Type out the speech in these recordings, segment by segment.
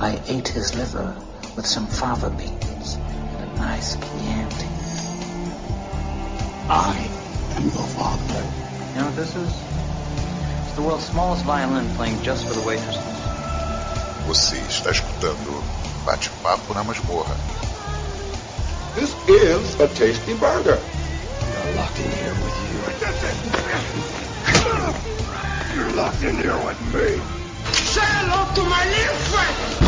I ate his liver with some fava beans and a nice Chianti. I am your father. You know what this is? It's the world's smallest violin playing just for the waitresses. Você está escutando Bate-Papo na Masmorra. This is a tasty burger. You're locked in here with you. You're locked in here with me. Say hello to my little friend.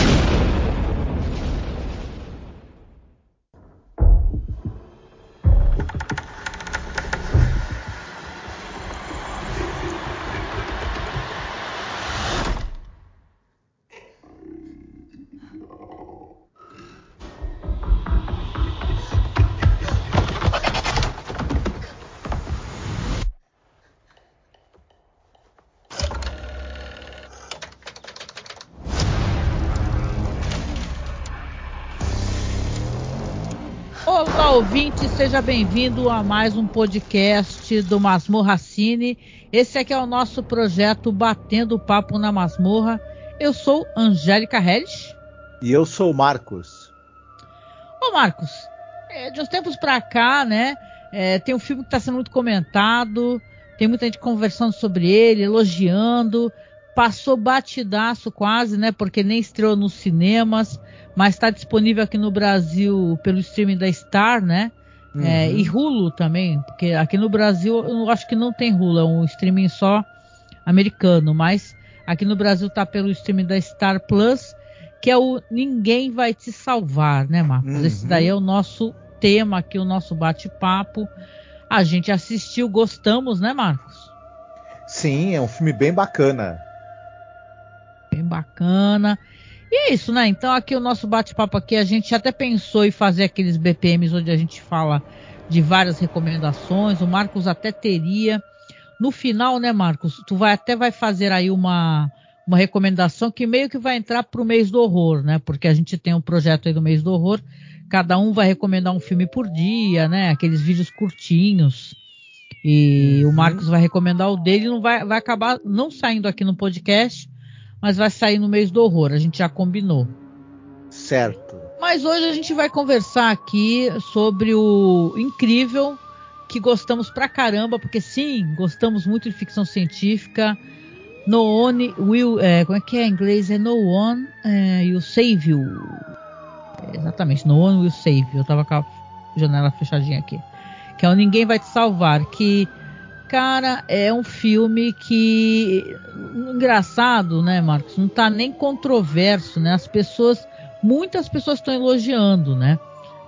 Olá, ouvinte, seja bem-vindo a mais um podcast do Masmorra Cine. Esse aqui é o nosso projeto Batendo Papo na Masmorra. Eu sou Angélica Helles. E eu sou o Marcos. Ô, Marcos, é, de uns tempos pra cá, né? é, tem um filme que está sendo muito comentado, tem muita gente conversando sobre ele, elogiando. Passou batidaço quase, né? Porque nem estreou nos cinemas, mas está disponível aqui no Brasil pelo streaming da Star, né? É, e Hulu também, porque aqui no Brasil eu acho que não tem Hulu, é um streaming só americano, mas aqui no Brasil tá pelo streaming da Star Plus, que é o Ninguém Vai Te Salvar, né, Marcos? Uhum. Esse daí é o nosso tema aqui, o nosso bate-papo. A gente assistiu, gostamos, né, Marcos? Sim, é um filme bem bacana. Bem bacana. E é isso, né? Então aqui o nosso bate-papo aqui, a gente até pensou em fazer aqueles BPMs onde a gente fala de várias recomendações. O Marcos até teria. No final, né, Marcos? Tu vai até vai fazer aí uma, uma recomendação que meio que vai entrar pro mês do horror, né? Porque a gente tem um projeto aí do mês do horror. Cada um vai recomendar um filme por dia, né? Aqueles vídeos curtinhos. E o Marcos vai recomendar o dele, não vai, vai acabar não saindo aqui no podcast, mas vai sair no mês do horror. A gente já combinou. Certo. Mas hoje a gente vai conversar aqui sobre o incrível que gostamos pra caramba, porque sim, gostamos muito de ficção científica. No one will, é, como é que é em inglês? É no one é, will save you. É, exatamente, no one will save you. Eu tava com a janela fechadinha aqui. Que é o Ninguém Vai Te Salvar, que cara, é um filme que engraçado, né, Marcos? Não tá nem controverso, né? As pessoas, muitas pessoas estão elogiando, né?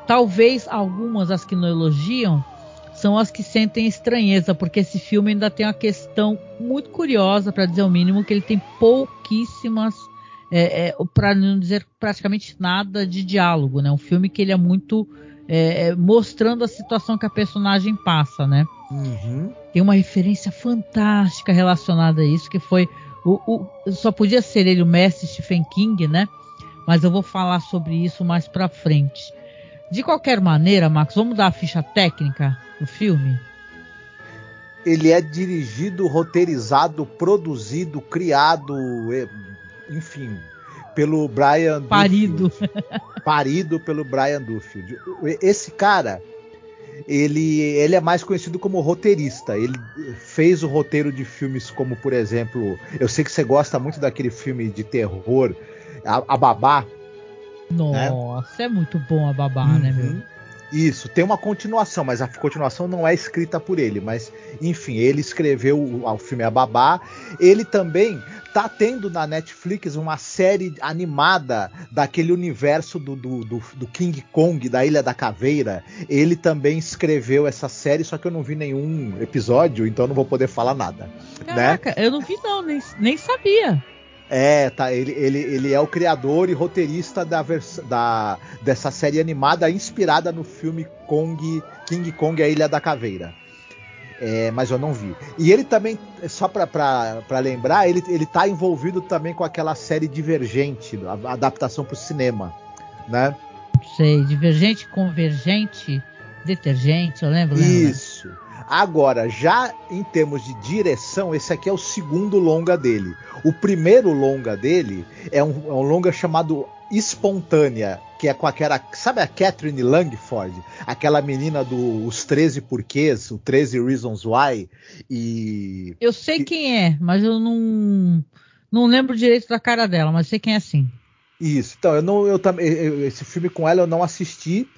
Talvez algumas as que não elogiam são as que sentem estranheza, porque esse filme ainda tem uma questão muito curiosa, para dizer o mínimo, que ele tem pouquíssimas, é, é, para não dizer praticamente nada de diálogo, né? Um filme que ele é muito é, é, mostrando a situação que a personagem passa, né? Uhum. Tem uma referência fantástica relacionada a isso, que foi o, o- só podia ser ele o mestre Stephen King, né? Mas eu vou falar sobre isso mais pra frente. De qualquer maneira, Marcos, vamos dar a ficha técnica do filme? Ele é dirigido, roteirizado, produzido, criado, enfim, pelo Brian Parido. Duffield. Parido pelo Brian Duffield. Esse cara, ele, ele é mais conhecido como roteirista. Ele fez o roteiro de filmes como, por exemplo, eu sei que você gosta muito daquele filme de terror, A, a Babá. Nossa, é muito bom a babá, né, Uhum. meu? Isso, tem uma continuação, mas a continuação não é escrita por ele. Mas, enfim, ele escreveu o, o filme A Babá. Ele também tá tendo na Netflix uma série animada daquele universo do, do, do- do King Kong, da Ilha da Caveira. Ele também escreveu essa série, só que eu não vi nenhum episódio, então não vou poder falar nada. né? Caraca, eu não vi não, nem, nem sabia. É, tá. Ele, ele, ele é o criador e roteirista da, da dessa série animada inspirada no filme Kong, King Kong a Ilha da Caveira. É, mas eu não vi. E ele também, só pra lembrar, ele, ele tá envolvido também com aquela série Divergente, a, a adaptação pro cinema, né? Não sei, divergente, convergente, detergente, eu lembro, lembro. Isso. Agora, já em termos de direção, esse aqui é o segundo longa dele. O primeiro longa dele é um, é um longa chamado Espontânea, que é com aquela. Sabe a Catherine Langford? Aquela menina dos do, 13 Porquês, o 13 Reasons Why. E. Eu sei e, quem é, mas eu não. Não lembro direito da cara dela, mas sei quem é sim. Isso, então, eu não. Eu, eu, esse filme com ela eu não assisti.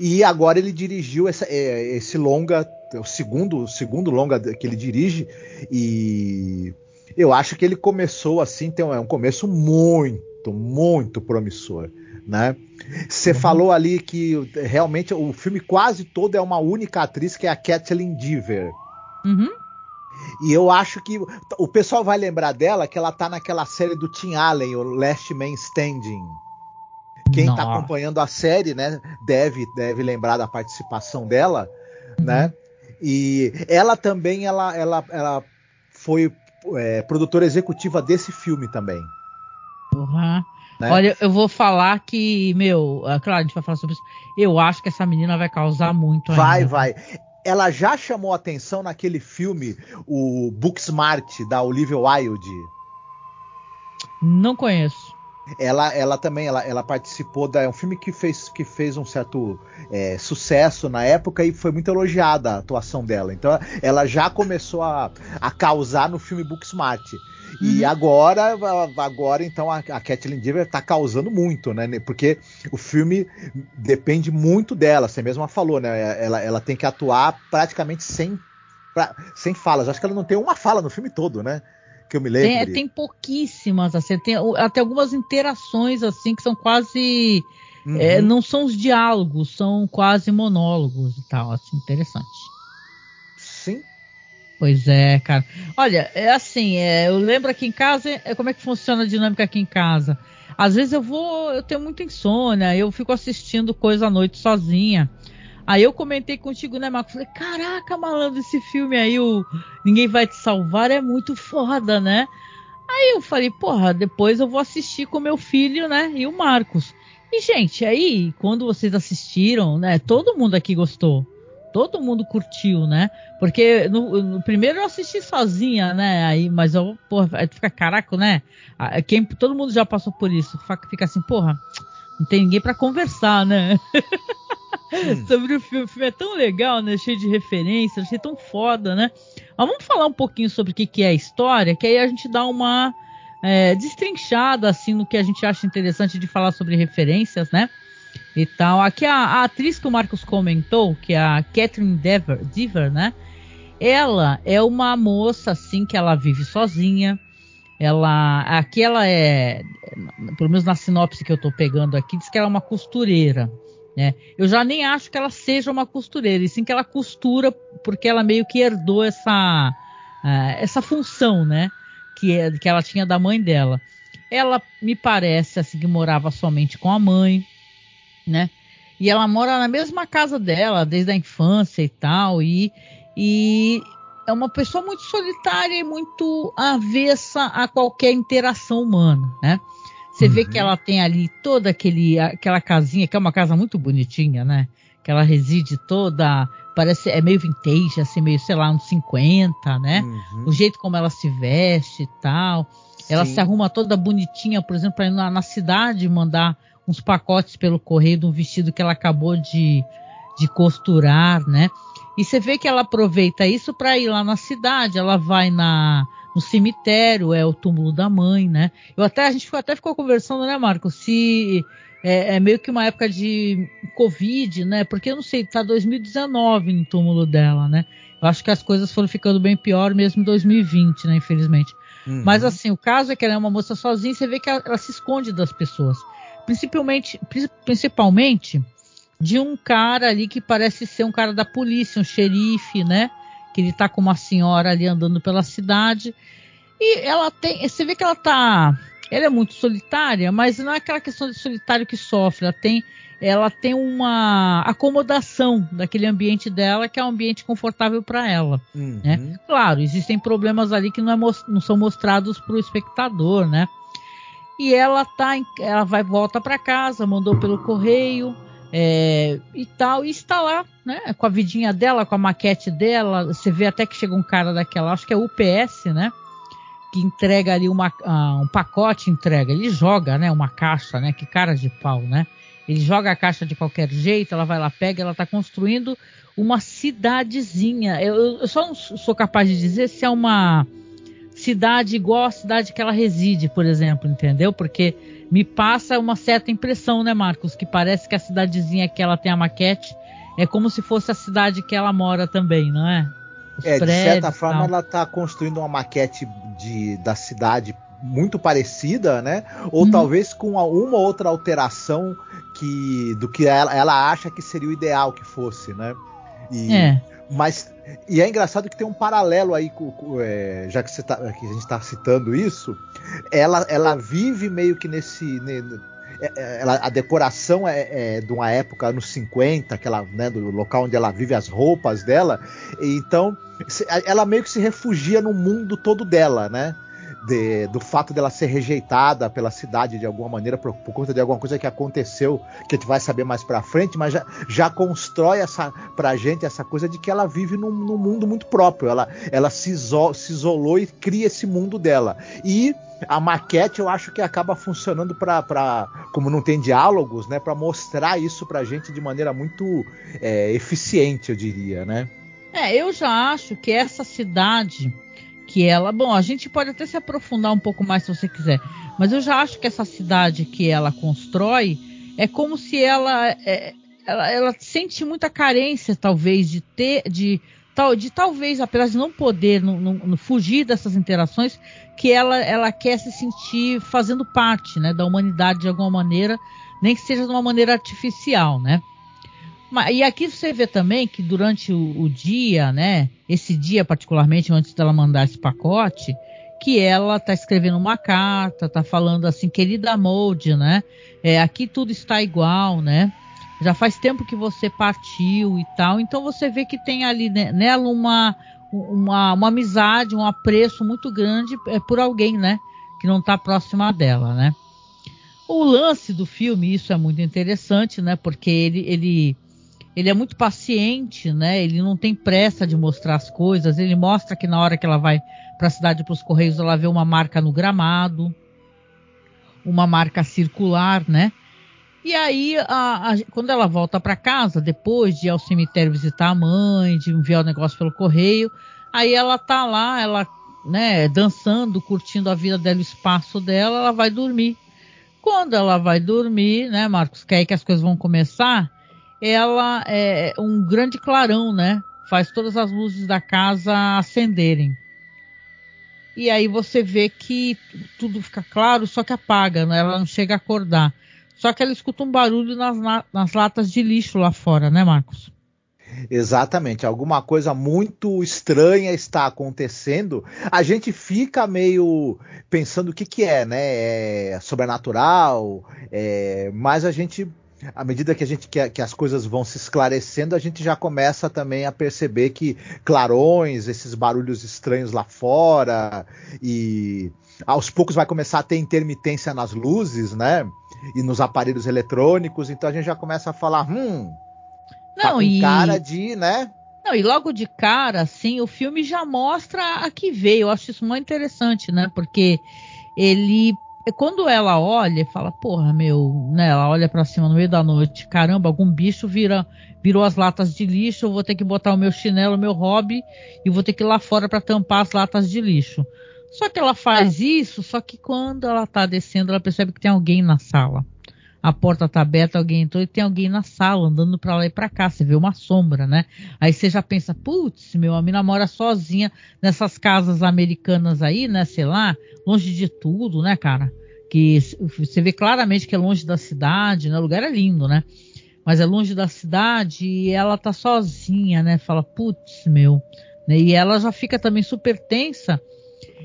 E agora ele dirigiu essa, é, esse longa, o segundo, o segundo longa que ele dirige. E eu acho que ele começou assim, tem um, é um começo muito, muito promissor. Né? Você uhum. falou ali que realmente o filme quase todo é uma única atriz que é a Kathleen Dever. Uhum. E eu acho que o pessoal vai lembrar dela que ela tá naquela série do Tim Allen, o Last Man Standing. Quem está acompanhando a série, né, deve, deve lembrar da participação dela, uhum. né? E ela também, ela, ela, ela foi é, produtora executiva desse filme também. Uhum. Né? Olha, eu vou falar que, meu, é claro, a gente vai falar sobre isso. Eu acho que essa menina vai causar muito. Vai, ainda. vai. Ela já chamou atenção naquele filme, o Booksmart, da Olivia Wilde. Não conheço ela, ela também ela, ela participou da é um filme que fez, que fez um certo é, sucesso na época e foi muito elogiada a atuação dela. Então ela já começou a, a causar no filme Booksmart. E uhum. agora, agora então a, a Kathleen Dever está causando muito, né? Porque o filme depende muito dela. Você mesma falou, né? Ela, ela tem que atuar praticamente sem, pra, sem falas. Acho que ela não tem uma fala no filme todo, né? Que eu me lembro. Tem, tem pouquíssimas, assim, tem até algumas interações assim que são quase. Uhum. É, não são os diálogos, são quase monólogos e tal, assim, interessante. Sim. Pois é, cara. Olha, é assim, é, eu lembro aqui em casa, é, como é que funciona a dinâmica aqui em casa. Às vezes eu vou, eu tenho muita insônia, eu fico assistindo coisa à noite sozinha. Aí eu comentei contigo, né, Marco? Falei, caraca, malandro, esse filme aí, o Ninguém Vai Te Salvar, é muito foda, né? Aí eu falei, porra, depois eu vou assistir com meu filho, né? E o Marcos. E, gente, aí, quando vocês assistiram, né? Todo mundo aqui gostou. Todo mundo curtiu, né? Porque no, no primeiro eu assisti sozinha, né? Aí, mas eu, porra, aí fica caraca, né? Quem, todo mundo já passou por isso. Fica assim, porra, não tem ninguém para conversar, né? Hum. sobre o filme. O filme é tão legal, né? Cheio de referências, achei tão foda, né? Mas vamos falar um pouquinho sobre o que, que é a história, que aí a gente dá uma é, destrinchada, assim, no que a gente acha interessante de falar sobre referências, né? E tal. Aqui a, a atriz que o Marcos comentou, que é a Catherine Dever, Dever, né? Ela é uma moça, assim, que ela vive sozinha. Ela, aqui ela é, pelo menos na sinopse que eu tô pegando aqui, diz que ela é uma costureira. Né? Eu já nem acho que ela seja uma costureira, e sim que ela costura porque ela meio que herdou essa, uh, essa função, né? Que, é, que ela tinha da mãe dela. Ela me parece assim que morava somente com a mãe, né? E ela mora na mesma casa dela desde a infância e tal, e, e é uma pessoa muito solitária e muito avessa a qualquer interação humana, né? Você uhum. vê que ela tem ali toda aquele, aquela casinha, que é uma casa muito bonitinha, né? Que ela reside toda, parece, é meio vintage, assim, meio, sei lá, uns 50, né? Uhum. O jeito como ela se veste e tal. Sim. Ela se arruma toda bonitinha, por exemplo, para ir na, na cidade mandar uns pacotes pelo correio de um vestido que ela acabou de, de costurar, né? E você vê que ela aproveita isso para ir lá na cidade, ela vai na no cemitério, é o túmulo da mãe, né? Eu até, a gente ficou, até ficou conversando, né, Marco, se é, é, meio que uma época de Covid, né? Porque eu não sei, tá 2019 no túmulo dela, né? Eu acho que as coisas foram ficando bem pior mesmo em 2020, né? Infelizmente. Uhum. Mas assim, o caso é que ela é uma moça sozinha, você vê que ela, ela se esconde das pessoas. Principalmente, principalmente de um cara ali que parece ser um cara da polícia, um xerife, né? que ele tá com uma senhora ali andando pela cidade. E ela tem. Você vê que ela tá. Ela é muito solitária, mas não é aquela questão de solitário que sofre. Ela tem, ela tem uma acomodação daquele ambiente dela, que é um ambiente confortável para ela. Uhum. Né? Claro, existem problemas ali que não, é, não são mostrados para o espectador, né? E ela tá, ela vai volta para casa, mandou pelo correio, é, e tal, e está lá, né, com a vidinha dela, com a maquete dela, você vê até que chega um cara daquela, acho que é UPS, né, que entrega ali uma, uh, um pacote, entrega, ele joga, né, uma caixa, né, que cara de pau, né, ele joga a caixa de qualquer jeito, ela vai lá, pega, ela está construindo uma cidadezinha, eu, eu só não sou capaz de dizer se é uma cidade igual a cidade que ela reside, por exemplo, entendeu? Porque me passa uma certa impressão, né, Marcos? Que parece que a cidadezinha que ela tem a maquete é como se fosse a cidade que ela mora também, não é? Os é, de certa forma ela está construindo uma maquete de, da cidade muito parecida, né? Ou uhum. talvez com uma, uma, outra alteração que do que ela, ela acha que seria o ideal que fosse, né? E, é. Mas e é engraçado que tem um paralelo aí, é, já que, você tá, que a gente está citando isso, ela, ela vive meio que nesse. Ne, é, é, ela, a decoração é, é, de uma época, anos 50, aquela, né, do local onde ela vive, as roupas dela. Então, ela meio que se refugia no mundo todo dela, né? De, do fato dela ser rejeitada pela cidade de alguma maneira por, por, conta de alguma coisa que aconteceu, que a gente vai saber mais pra frente, mas já, já constrói essa, pra gente essa coisa de que ela vive num, num mundo muito próprio. Ela, ela se, se isolou e cria esse mundo dela. E a maquete eu acho que acaba funcionando para como não tem diálogos, né, para mostrar isso pra gente de maneira muito é, eficiente, eu diria, né? É, eu já acho que essa cidade que ela. Bom, a gente pode até se aprofundar um pouco mais se você quiser, mas eu já acho que essa cidade que ela constrói é como se ela, é, ela, ela sente muita carência, talvez, de ter, de tal, de talvez, apesar de não poder no fugir dessas interações, que ela, ela quer se sentir fazendo parte, né, da humanidade de alguma maneira, nem que seja de uma maneira artificial, né? E aqui você vê também que durante o, o, dia, né? Esse dia particularmente, antes dela mandar esse pacote, que ela tá escrevendo uma carta, tá falando assim, querida Molde, né? É, aqui tudo está igual, né? Já faz tempo que você partiu e tal. Então você vê que tem ali né, nela uma, uma, uma amizade, um apreço muito grande é, por alguém, né? Que não tá próxima dela, né? O lance do filme, isso é muito interessante, né? Porque ele, ele ele é muito paciente, né? Ele não tem pressa de mostrar as coisas. Ele mostra que na hora que ela vai para a cidade para os correios, ela vê uma marca no gramado, uma marca circular, né? E aí, a, a, quando ela volta para casa, depois de ir ao cemitério visitar a mãe, de enviar o negócio pelo correio, aí ela tá lá, ela, né, dançando, curtindo a vida dela, o espaço dela, ela vai dormir. Quando ela vai dormir, né, Marcos, que é aí que as coisas vão começar, ela é um grande clarão, né? Faz todas as luzes da casa acenderem. E aí você vê que tudo fica claro, só que apaga, né? ela não chega a acordar. Só que ela escuta um barulho nas, nas latas de lixo lá fora, né, Marcos? Exatamente, alguma coisa muito estranha está acontecendo. A gente fica meio pensando o que, que é, né? É sobrenatural, é... mas a gente à medida que a gente que, que, as coisas vão se esclarecendo, a gente já começa também a perceber que clarões, esses barulhos estranhos lá fora, e aos poucos vai começar a ter intermitência nas luzes, né? E nos aparelhos eletrônicos, então a gente já começa a falar, hum, tá não, tá e... cara de, né? Não, e logo de cara, assim, o filme já mostra a que veio. Eu acho isso muito interessante, né? Porque ele quando ela olha e fala, porra, meu, né? Ela olha para cima no meio da noite, caramba, algum bicho vira, virou as latas de lixo, eu vou ter que botar o meu chinelo, o meu hobby, e vou ter que ir lá fora para tampar as latas de lixo. Só que ela faz é. isso, só que quando ela tá descendo, ela percebe que tem alguém na sala. A porta tá aberta, alguém entrou e tem alguém na sala, andando para lá e para cá. Você vê uma sombra, né? Aí você já pensa, putz, meu, a mina mora sozinha nessas casas americanas aí, né? Sei lá, longe de tudo, né, cara? Que você vê claramente que é longe da cidade, né? O lugar é lindo, né? Mas é longe da cidade e ela tá sozinha, né? Fala, putz, meu. Né? E ela já fica também super tensa.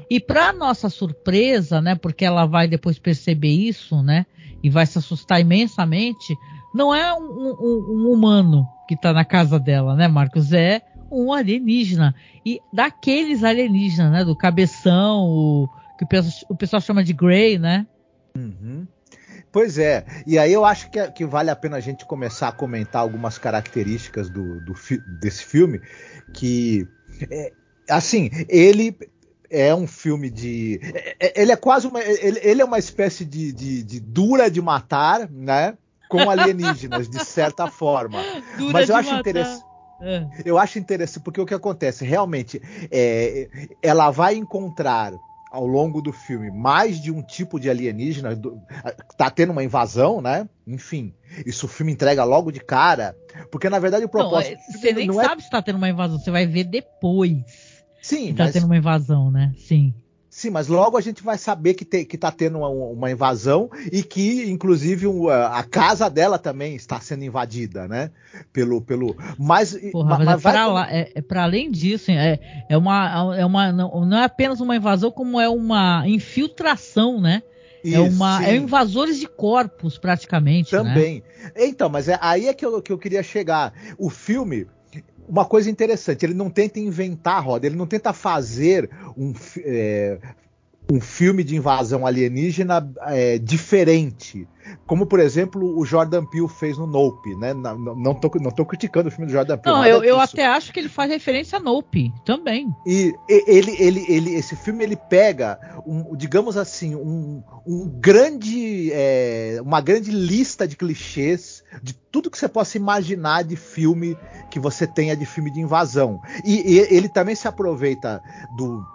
E para nossa surpresa, né? Porque ela vai depois perceber isso, né? E vai se assustar imensamente. Não é um, um, um humano que tá na casa dela, né, Marcos? É um alienígena. E daqueles alienígenas, né? Do cabeção, o, que o pessoal, o pessoal chama de Grey, né? Uhum. Pois é, e aí eu acho que, que, vale a pena a gente começar a comentar algumas características do, do desse filme, que é, assim, ele é um filme de. É, é, ele é quase uma. Ele, ele é uma espécie de, de, de, dura de matar, né? Com alienígenas, de certa forma. Dura Mas eu acho interessante. É. Eu acho interessante porque o que acontece realmente é, ela vai encontrar ao longo do filme mais de um tipo de alienígena, do, tá tendo uma invasão, né? Enfim, isso o filme entrega logo de cara, porque na verdade o propósito. Não, você nem não sabe é... se tá tendo uma invasão, você vai ver depois. Sim, tá mas... tendo uma invasão, né? Sim. Sim, mas logo a gente vai saber que, te, que tá tendo uma, uma, invasão e que, inclusive, a casa dela também está sendo invadida, né? Pelo. pelo mas, Porra, mas, mas é, pra lá, é, é para além disso, é, é uma. É uma não, não é apenas uma invasão, como é uma infiltração, né? É Isso, é uma é invasores de corpos praticamente né? também né? então mas é aí é que eu, que eu queria chegar o filme uma coisa interessante, ele não tenta inventar a roda, ele não tenta fazer um, é, um filme de invasão alienígena é, diferente. Como, por exemplo, o Jordan Peele fez no Nope, né? Não, não, tô, não tô criticando o filme do Jordan Peele. Não, eu, eu até acho que ele faz referência a Nope também. E ele, ele, ele, esse filme ele pega, um, digamos assim, um, um grande, é, uma grande lista de clichês de tudo que você possa imaginar de filme que você tenha de filme de invasão. E, e ele também se aproveita do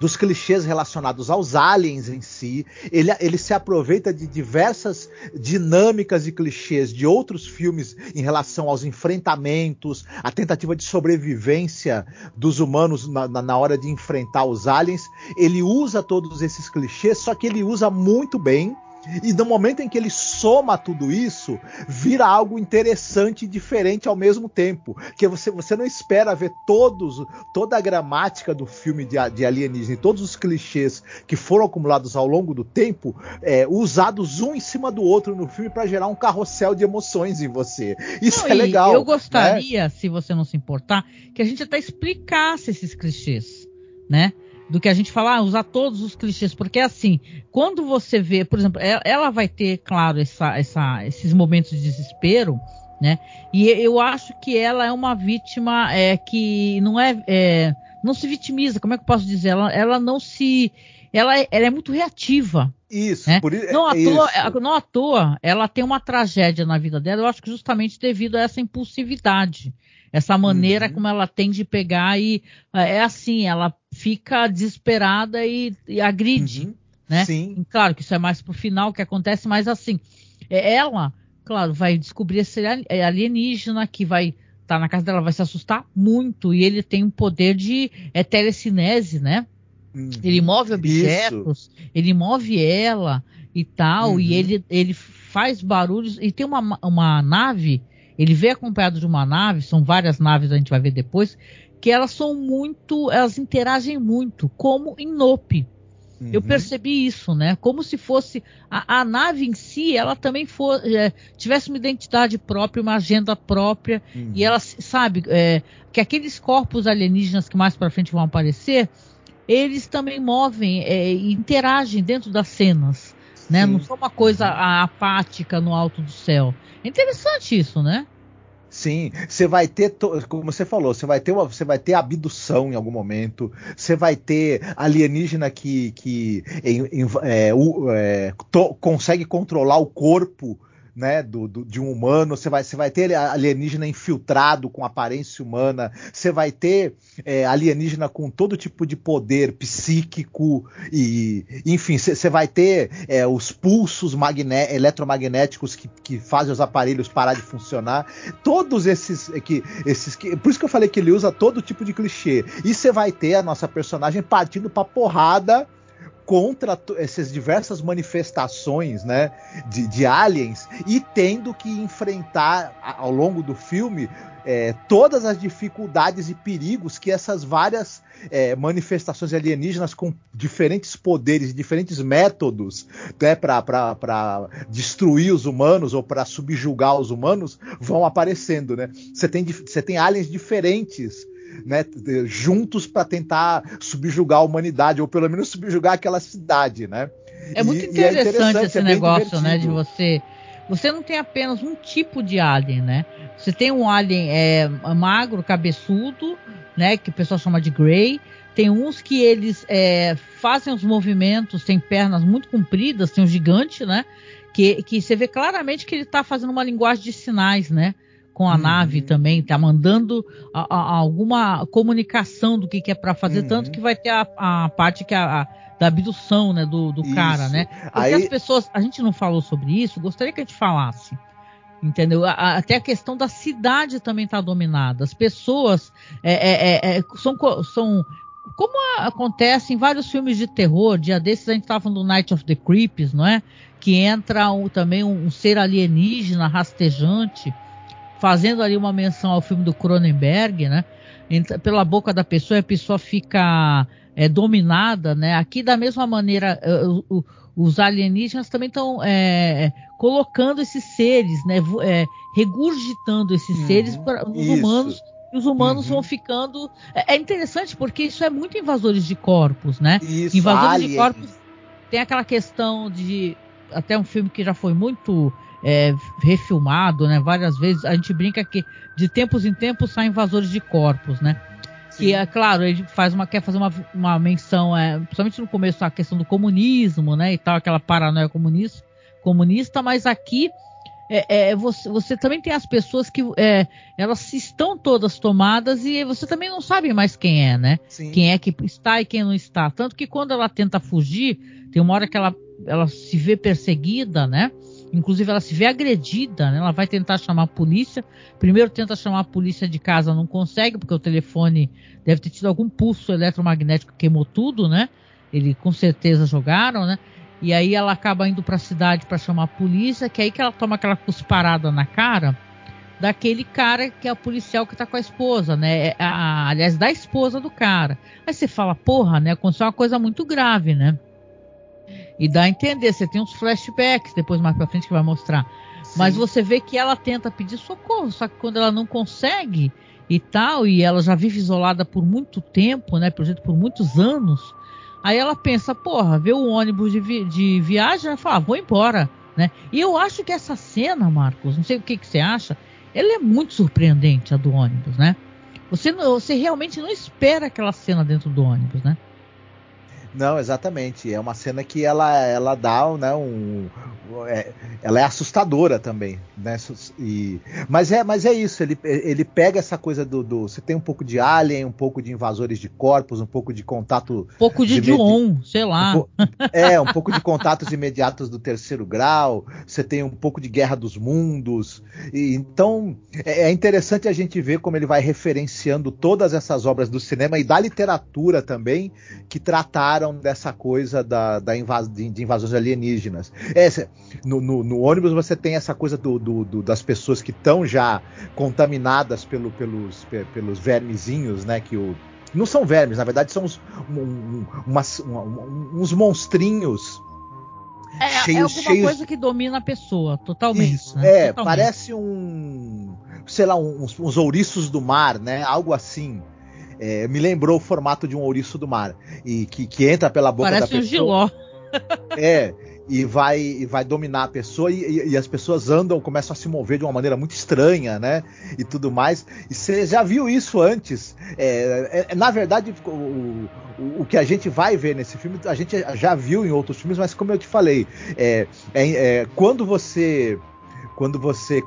dos clichês relacionados aos aliens em si. Ele, ele se aproveita de diversas dinâmicas e clichês de outros filmes em relação aos enfrentamentos, a tentativa de sobrevivência dos humanos na, na hora de enfrentar os aliens. Ele usa todos esses clichês, só que ele usa muito bem e no momento em que ele soma tudo isso, vira algo interessante e diferente ao mesmo tempo. Que você, você não espera ver todos, toda a gramática do filme de, de alienígena e todos os clichês que foram acumulados ao longo do tempo, é, usados um em cima do outro no filme para gerar um carrossel de emoções em você. Isso não, é legal. Eu gostaria, né? se você não se importar, que a gente até explicasse esses clichês, né? Do que a gente falar, ah, usar todos os clichês, porque é assim, quando você vê, por exemplo, ela vai ter, claro, essa, essa, esses momentos de desespero, né? E eu acho que ela é uma vítima é, que não é, é, não se vitimiza, como é que eu posso dizer? Ela, ela não se, ela, é, ela é muito reativa. Isso, né? por não, à isso. Toa, não à toa, ela tem uma tragédia na vida dela, eu acho que justamente devido a essa impulsividade. Essa maneira uhum. como ela tem de pegar e é assim, ela fica desesperada e, e agride, uhum. né? Sim. E, claro que isso é mais pro final que acontece, mas assim, é, ela, claro, vai descobrir esse é, alienígena que vai estar tá na casa dela, vai se assustar muito e ele tem um poder de é, telecinese, né? Uhum. Ele move objetos, isso. ele move ela e tal, uhum. e ele, ele faz barulhos e tem uma, uma nave ele vê acompanhado de uma nave, são várias naves, a gente vai ver depois, que elas são muito, elas interagem muito, como em Nope. Uhum. Eu percebi isso, né? Como se fosse a, a nave em si, ela também for, é, tivesse uma identidade própria, uma agenda própria, uhum. e ela sabe é, que aqueles corpos alienígenas que mais para frente vão aparecer, eles também movem é, e interagem dentro das cenas, né? Não são uma coisa apática no alto do céu. É interessante isso, né? Sim, você vai ter, como você falou, você vai ter uma, você vai ter abdução em algum momento, você vai ter alienígena que, que em, em, é, é, to, consegue controlar o corpo né, do, do, de um humano, você vai, você vai ter alienígena infiltrado com aparência humana, você vai ter é, alienígena com todo tipo de poder psíquico e, enfim, você vai ter é, os pulsos eletromagnéticos que, que fazem os aparelhos parar de funcionar, todos esses que, esses que, por isso que eu falei que ele usa todo tipo de clichê. E você vai ter a nossa personagem partindo para porrada contra essas diversas manifestações né, de, de, aliens e tendo que enfrentar ao longo do filme é, todas as dificuldades e perigos que essas várias é, manifestações alienígenas com diferentes poderes e diferentes métodos né, para destruir os humanos ou para subjugar os humanos vão aparecendo. Né? Você tem, você tem aliens diferentes né, juntos para tentar subjugar a humanidade, ou pelo menos subjugar aquela cidade, né? É muito E- e é interessante, interessante, esse é negócio, né? De divertido. você. Você não tem apenas um tipo de alien, né? Você tem um alien é, magro, cabeçudo, né? Que o pessoal chama de Grey. Tem uns que eles é, fazem os movimentos, tem pernas muito compridas, tem um gigante, né? Que, que você vê claramente que ele tá fazendo uma linguagem de sinais, né? Com a Uhum. nave também, tá mandando a- a- alguma comunicação do que, que é para fazer, Uhum. tanto que vai ter a, a parte que a, da abdução, né? Do, do cara, né? Porque Aí- as pessoas, a gente não falou sobre isso, gostaria que a gente falasse. Entendeu? Até a questão da cidade também está dominada. As pessoas é, é, é, é, são, são. Como acontece em vários filmes de terror, dia desses a gente estava falando do Night of the Creeps, não é? Que entra um- também um, um ser alienígena rastejante, fazendo ali uma menção ao filme do Cronenberg, né? Entra pela boca da pessoa a pessoa fica é, dominada, né? Aqui da mesma maneira, eh, o- o- os alienígenas também estão colocando esses seres, né? é, regurgitando esses Uhum, seres para os humanos. E os humanos Uhum. vão ficando. É, é interessante porque isso é muito invasores de corpos, né? Isso, invasores de aliens. corpos tem aquela questão de até um filme que já foi muito é, refilmado, né? Várias vezes a gente brinca que de tempos em tempos saem invasores de corpos, né? Que é claro, ele faz uma quer fazer uma, uma menção, é, principalmente no começo a questão do comunismo, né? E tal, aquela paranoia comunista, comunista, mas aqui é, é, você, você também tem as pessoas que é, elas estão todas tomadas e você também não sabe mais quem é, né? Sim. quem é que está e quem não está. Tanto que quando ela tenta fugir, tem uma hora que ela, ela se vê perseguida, né? Inclusive ela se vê agredida, né? Ela vai tentar chamar a polícia. Primeiro tenta chamar a polícia de casa, não consegue, porque o telefone deve ter tido algum pulso eletromagnético que queimou tudo, né? Ele com certeza jogaram, né? E aí ela acaba indo para a cidade para chamar a polícia, que é aí que ela toma aquela cusparada na cara daquele cara que é o policial que tá com a esposa, né? É, a- aliás, da esposa do cara. Aí você fala, porra, né? Aconteceu uma coisa muito grave, né? E dá a entender, você tem uns flashbacks depois mais pra frente que vai mostrar. Mas você vê que ela tenta pedir socorro, só que quando ela não consegue e tal, e ela já vive isolada por muito tempo, né? Por exemplo, por muitos anos. Aí ela pensa, porra, vê o ônibus de, vi- de viagem, ela fala, ah, vou embora, né? E eu acho que essa cena, Marcos, não sei o que, que você acha, ela é muito surpreendente, a do ônibus, né? Você, você realmente não espera aquela cena dentro do ônibus, né? Não, exatamente. É uma cena que ela, ela dá, né, um, é- ela é assustadora também, né? E, mas é, mas é isso. Ele, ele pega essa coisa do, do, você tem um pouco de alien, um pouco de invasores de corpos, um pouco de contato, Um pouco de, De John, sei lá. um é, um pouco de contatos imediatos do terceiro grau. Você tem um pouco de Guerra dos Mundos. E, então é, é interessante a gente ver como ele vai referenciando todas essas obras do cinema e da literatura também que trataram dessa coisa da, da invas- de, de invasões alienígenas. É, no, no- no ônibus você tem essa coisa do- do- do- das pessoas que estão já contaminadas pelo- pelos, pe- pelos vermezinhos, né? Que o, não são vermes, na verdade são uns, um- um- umas- um- uns monstrinhos É, é cheios- alguma cheios- coisa que domina a pessoa, totalmente. Isso, né? é, Totalmente. parece um, sei lá, uns, uns ouriços do mar, né? Algo assim. É, me lembrou o formato de um ouriço do mar e que, que entra pela boca Parece da um pessoa. giló. É, e vai, e vai dominar a pessoa e, e- e as pessoas andam, começam a se mover de uma maneira muito estranha, né? E tudo mais. E você já viu isso antes? É, é- na verdade, o, o, o que a gente vai ver nesse filme, a gente já viu em outros filmes, mas como eu te falei, é, é- é, quando você quando você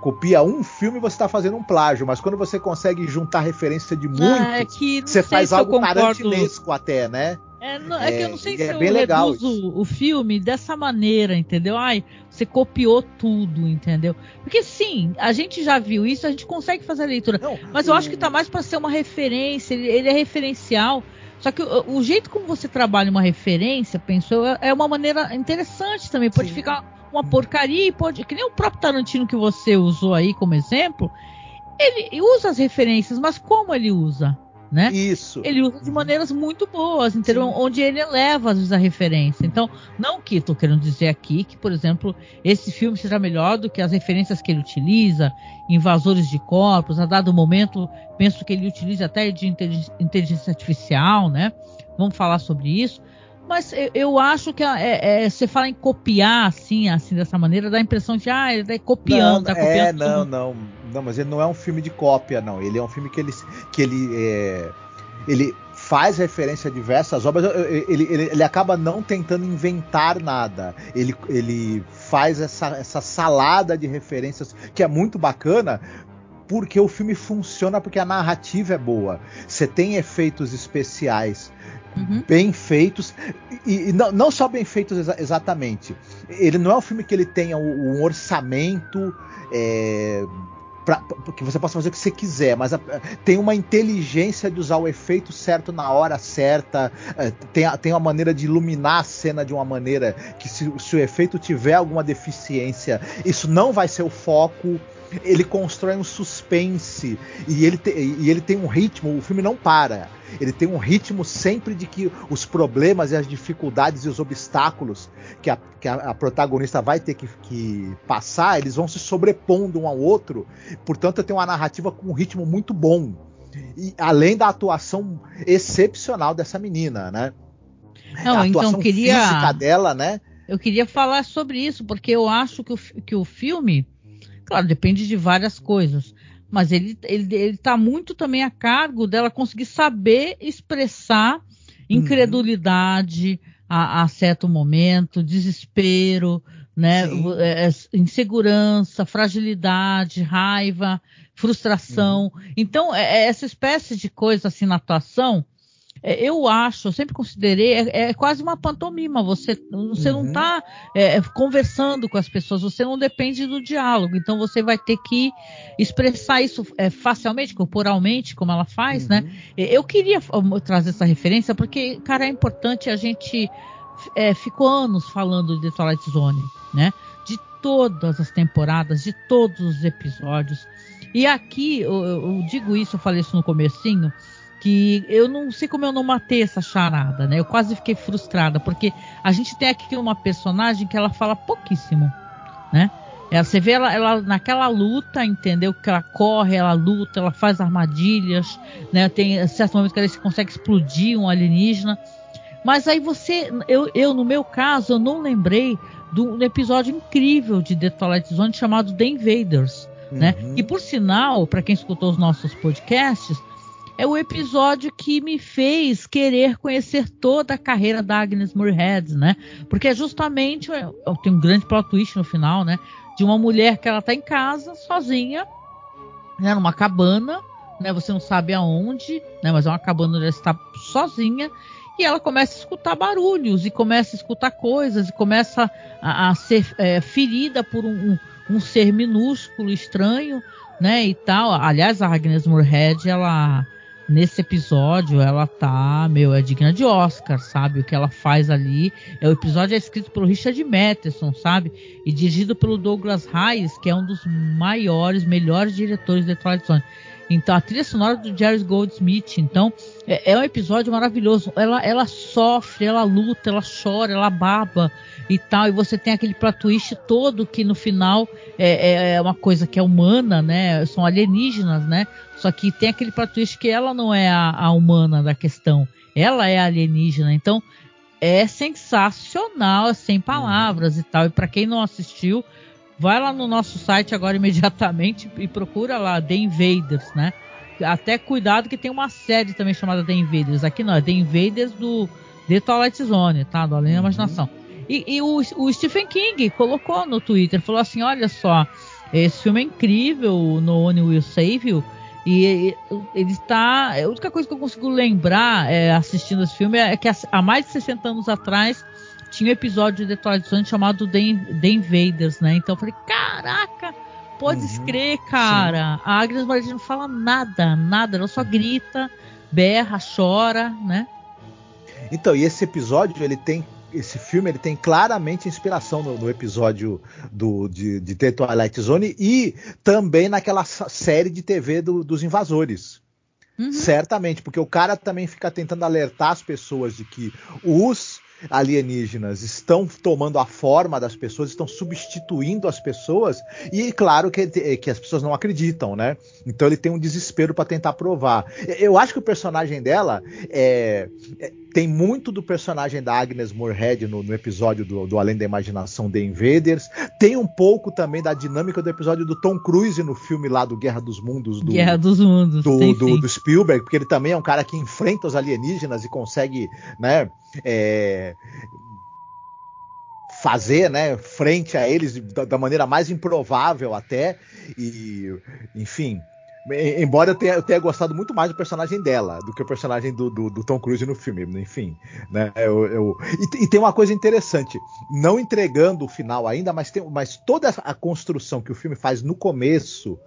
copia um filme, você está fazendo um plágio, mas quando você consegue juntar referência de muitos, Ah, é que você faz algo tarantinesco até, né? É, não- é que eu não sei É, se é eu bem legal reduzo o filme dessa maneira, entendeu? Ai, você copiou tudo, entendeu? Porque sim, a gente já viu isso, a gente consegue fazer a leitura. Não, Mas eu o- acho que tá mais para ser uma referência, ele, ele é referencial. Só que o, o jeito como você trabalha uma referência, penso eu, é- é uma maneira interessante também. Pode Sim. ficar uma porcaria e pode. Que nem o próprio Tarantino que você usou aí como exemplo. Ele usa as referências, mas como ele usa? Né? Isso. Ele usa de maneiras muito boas, entendeu? Sim. Onde ele eleva às vezes a referência. Então, não que estou querendo dizer aqui que, por exemplo, esse filme seja melhor do que as referências que ele utiliza, invasores de corpos, a dado momento, penso que ele utiliza até de intelig- inteligência artificial, né? Vamos falar sobre isso. Mas eu, eu acho que é, é, você fala em copiar assim, assim dessa maneira, dá a impressão de ah, ele tá copiando, não, tá é, copiando. não, tudo. não, não, mas ele não é um filme de cópia, não. Ele é um filme que ele, que ele, é, ele faz referência a diversas obras. Ele, ele, ele acaba não tentando inventar nada. Ele, ele faz essa, essa salada de referências que é muito bacana, porque o filme funciona porque a narrativa é boa. Você tem efeitos especiais Uhum. bem feitos e, e não, não só bem feitos exa- exatamente. Ele não é um filme que ele tenha um, orçamento é, que você possa fazer o que você quiser, mas a- tem uma inteligência de usar o efeito certo na hora certa. é, tem, a- tem uma maneira de iluminar a cena de uma maneira que se, se o efeito tiver alguma deficiência, isso não vai ser o foco ele constrói um suspense e ele, te, e ele tem um ritmo, o filme não para. Ele tem um ritmo sempre de que os problemas e as dificuldades e os obstáculos que a, que a, a protagonista vai ter que, que, passar, eles vão se sobrepondo um ao outro. Portanto, tem uma narrativa com um ritmo muito bom. E além da atuação excepcional dessa menina, né? Não, a atuação então queria física dela, né? Eu queria falar sobre isso, porque eu acho que o, que o filme, claro, depende de várias coisas, mas ele, ele, ele tá muito também a cargo dela conseguir saber expressar incredulidade a, a certo momento, desespero, né, Sim. é, é, insegurança, fragilidade, raiva, frustração. Então, é, é essa espécie de coisa assim na atuação, é, eu acho, eu sempre considerei, é, é quase uma pantomima. Você, você não Uhum. está conversando com as pessoas, você não depende do diálogo. Então você vai ter que expressar isso é, facialmente, corporalmente, como ela faz, né? É, Eu queria trazer essa referência porque, cara, é importante a gente. É, ficou anos falando de Twilight Zone, né? De todas as temporadas, de todos os episódios. E aqui, eu, eu digo isso, eu falei isso no comecinho, que eu não sei como eu não matei essa charada, né? Eu quase fiquei frustrada, porque a gente tem aqui uma personagem que ela fala pouquíssimo, né? Ela, você vê ela, ela naquela luta, entendeu? Que ela corre, ela luta, ela faz armadilhas, né? Tem certo momento que ela consegue explodir um alienígena. Mas aí você, eu, eu no meu caso, eu não lembrei do, do episódio incrível de The Twilight Zone chamado The Invaders, né? Uhum. E por sinal, para quem escutou os nossos podcasts, é o episódio que me fez querer conhecer toda a carreira da Agnes Moorehead, né? Porque é justamente tem um grande plot twist no final, né? De uma mulher que ela tá em casa sozinha, né? Numa cabana, né? Você não sabe aonde, né? Mas é uma cabana onde ela está sozinha e ela começa a escutar barulhos e começa a escutar coisas e começa a, a ser é, ferida por um, um, um ser minúsculo, estranho, né? E tal. Aliás, a Agnes Moorehead, ela nesse episódio ela tá, meu, é digna de Oscar, sabe? O que ela faz ali. É, o episódio é escrito pelo Richard Matheson, sabe? E dirigido pelo Douglas Hayes, que é um dos maiores, melhores diretores de Twilight Zone. Então, a trilha sonora do Jerry Goldsmith. Então, é, é, um episódio maravilhoso. Ela, ela sofre, ela luta, ela chora, ela baba e tal. E você tem aquele plot twist todo que no final é, é, uma coisa que é humana, né? São alienígenas, né? Só que tem aquele plot twist que ela não é a, a humana da questão. Ela é alienígena. Então, é sensacional, é sem palavras e tal. E para quem não assistiu, vai lá no nosso site agora imediatamente e procura lá The Invaders, né? Até cuidado que tem uma série também chamada The Invaders. Aqui não, é The Invaders do The Twilight Zone, tá? Do Além da Imaginação. E, e o, o, Stephen King colocou no Twitter, falou assim, olha só, esse filme é incrível, No One Will Save You. E ele está. A única coisa que eu consigo lembrar é, assistindo esse filme é que há mais de 60 anos atrás tinha um episódio de Twilight Zone chamado The, The Invaders, né? Então eu falei, caraca, pode uhum, crer, cara. Sim. A Agnes Moorehead não fala nada, nada, ela só grita, berra, chora, né? Então, e esse episódio, ele tem. Esse filme ele tem claramente inspiração no, no episódio do, de, de The Twilight Zone e também naquela série de TV do, dos invasores. Uhum. Certamente, porque o cara também fica tentando alertar as pessoas de que os alienígenas estão tomando a forma das pessoas, estão substituindo as pessoas, e claro que, que as pessoas não acreditam, né? Então ele tem um desespero para tentar provar. Eu acho que o personagem dela é, tem muito do personagem da Agnes Moorehead no, no episódio do, do, Além da Imaginação The Invaders. Tem um pouco também da dinâmica do episódio do Tom Cruise no filme lá do Guerra dos Mundos. Do, Guerra dos Mundos. Do, sim, do, sim. do, Spielberg, porque ele também é um cara que enfrenta os alienígenas e consegue, né? É, fazer, né, frente a eles da, da, maneira mais improvável até e enfim embora eu tenha, eu tenha gostado muito mais do personagem dela do que o personagem do, do, do Tom Cruise no filme enfim né eu, eu e, e, tem uma coisa interessante não entregando o final ainda mas tem mas toda a construção que o filme faz no começo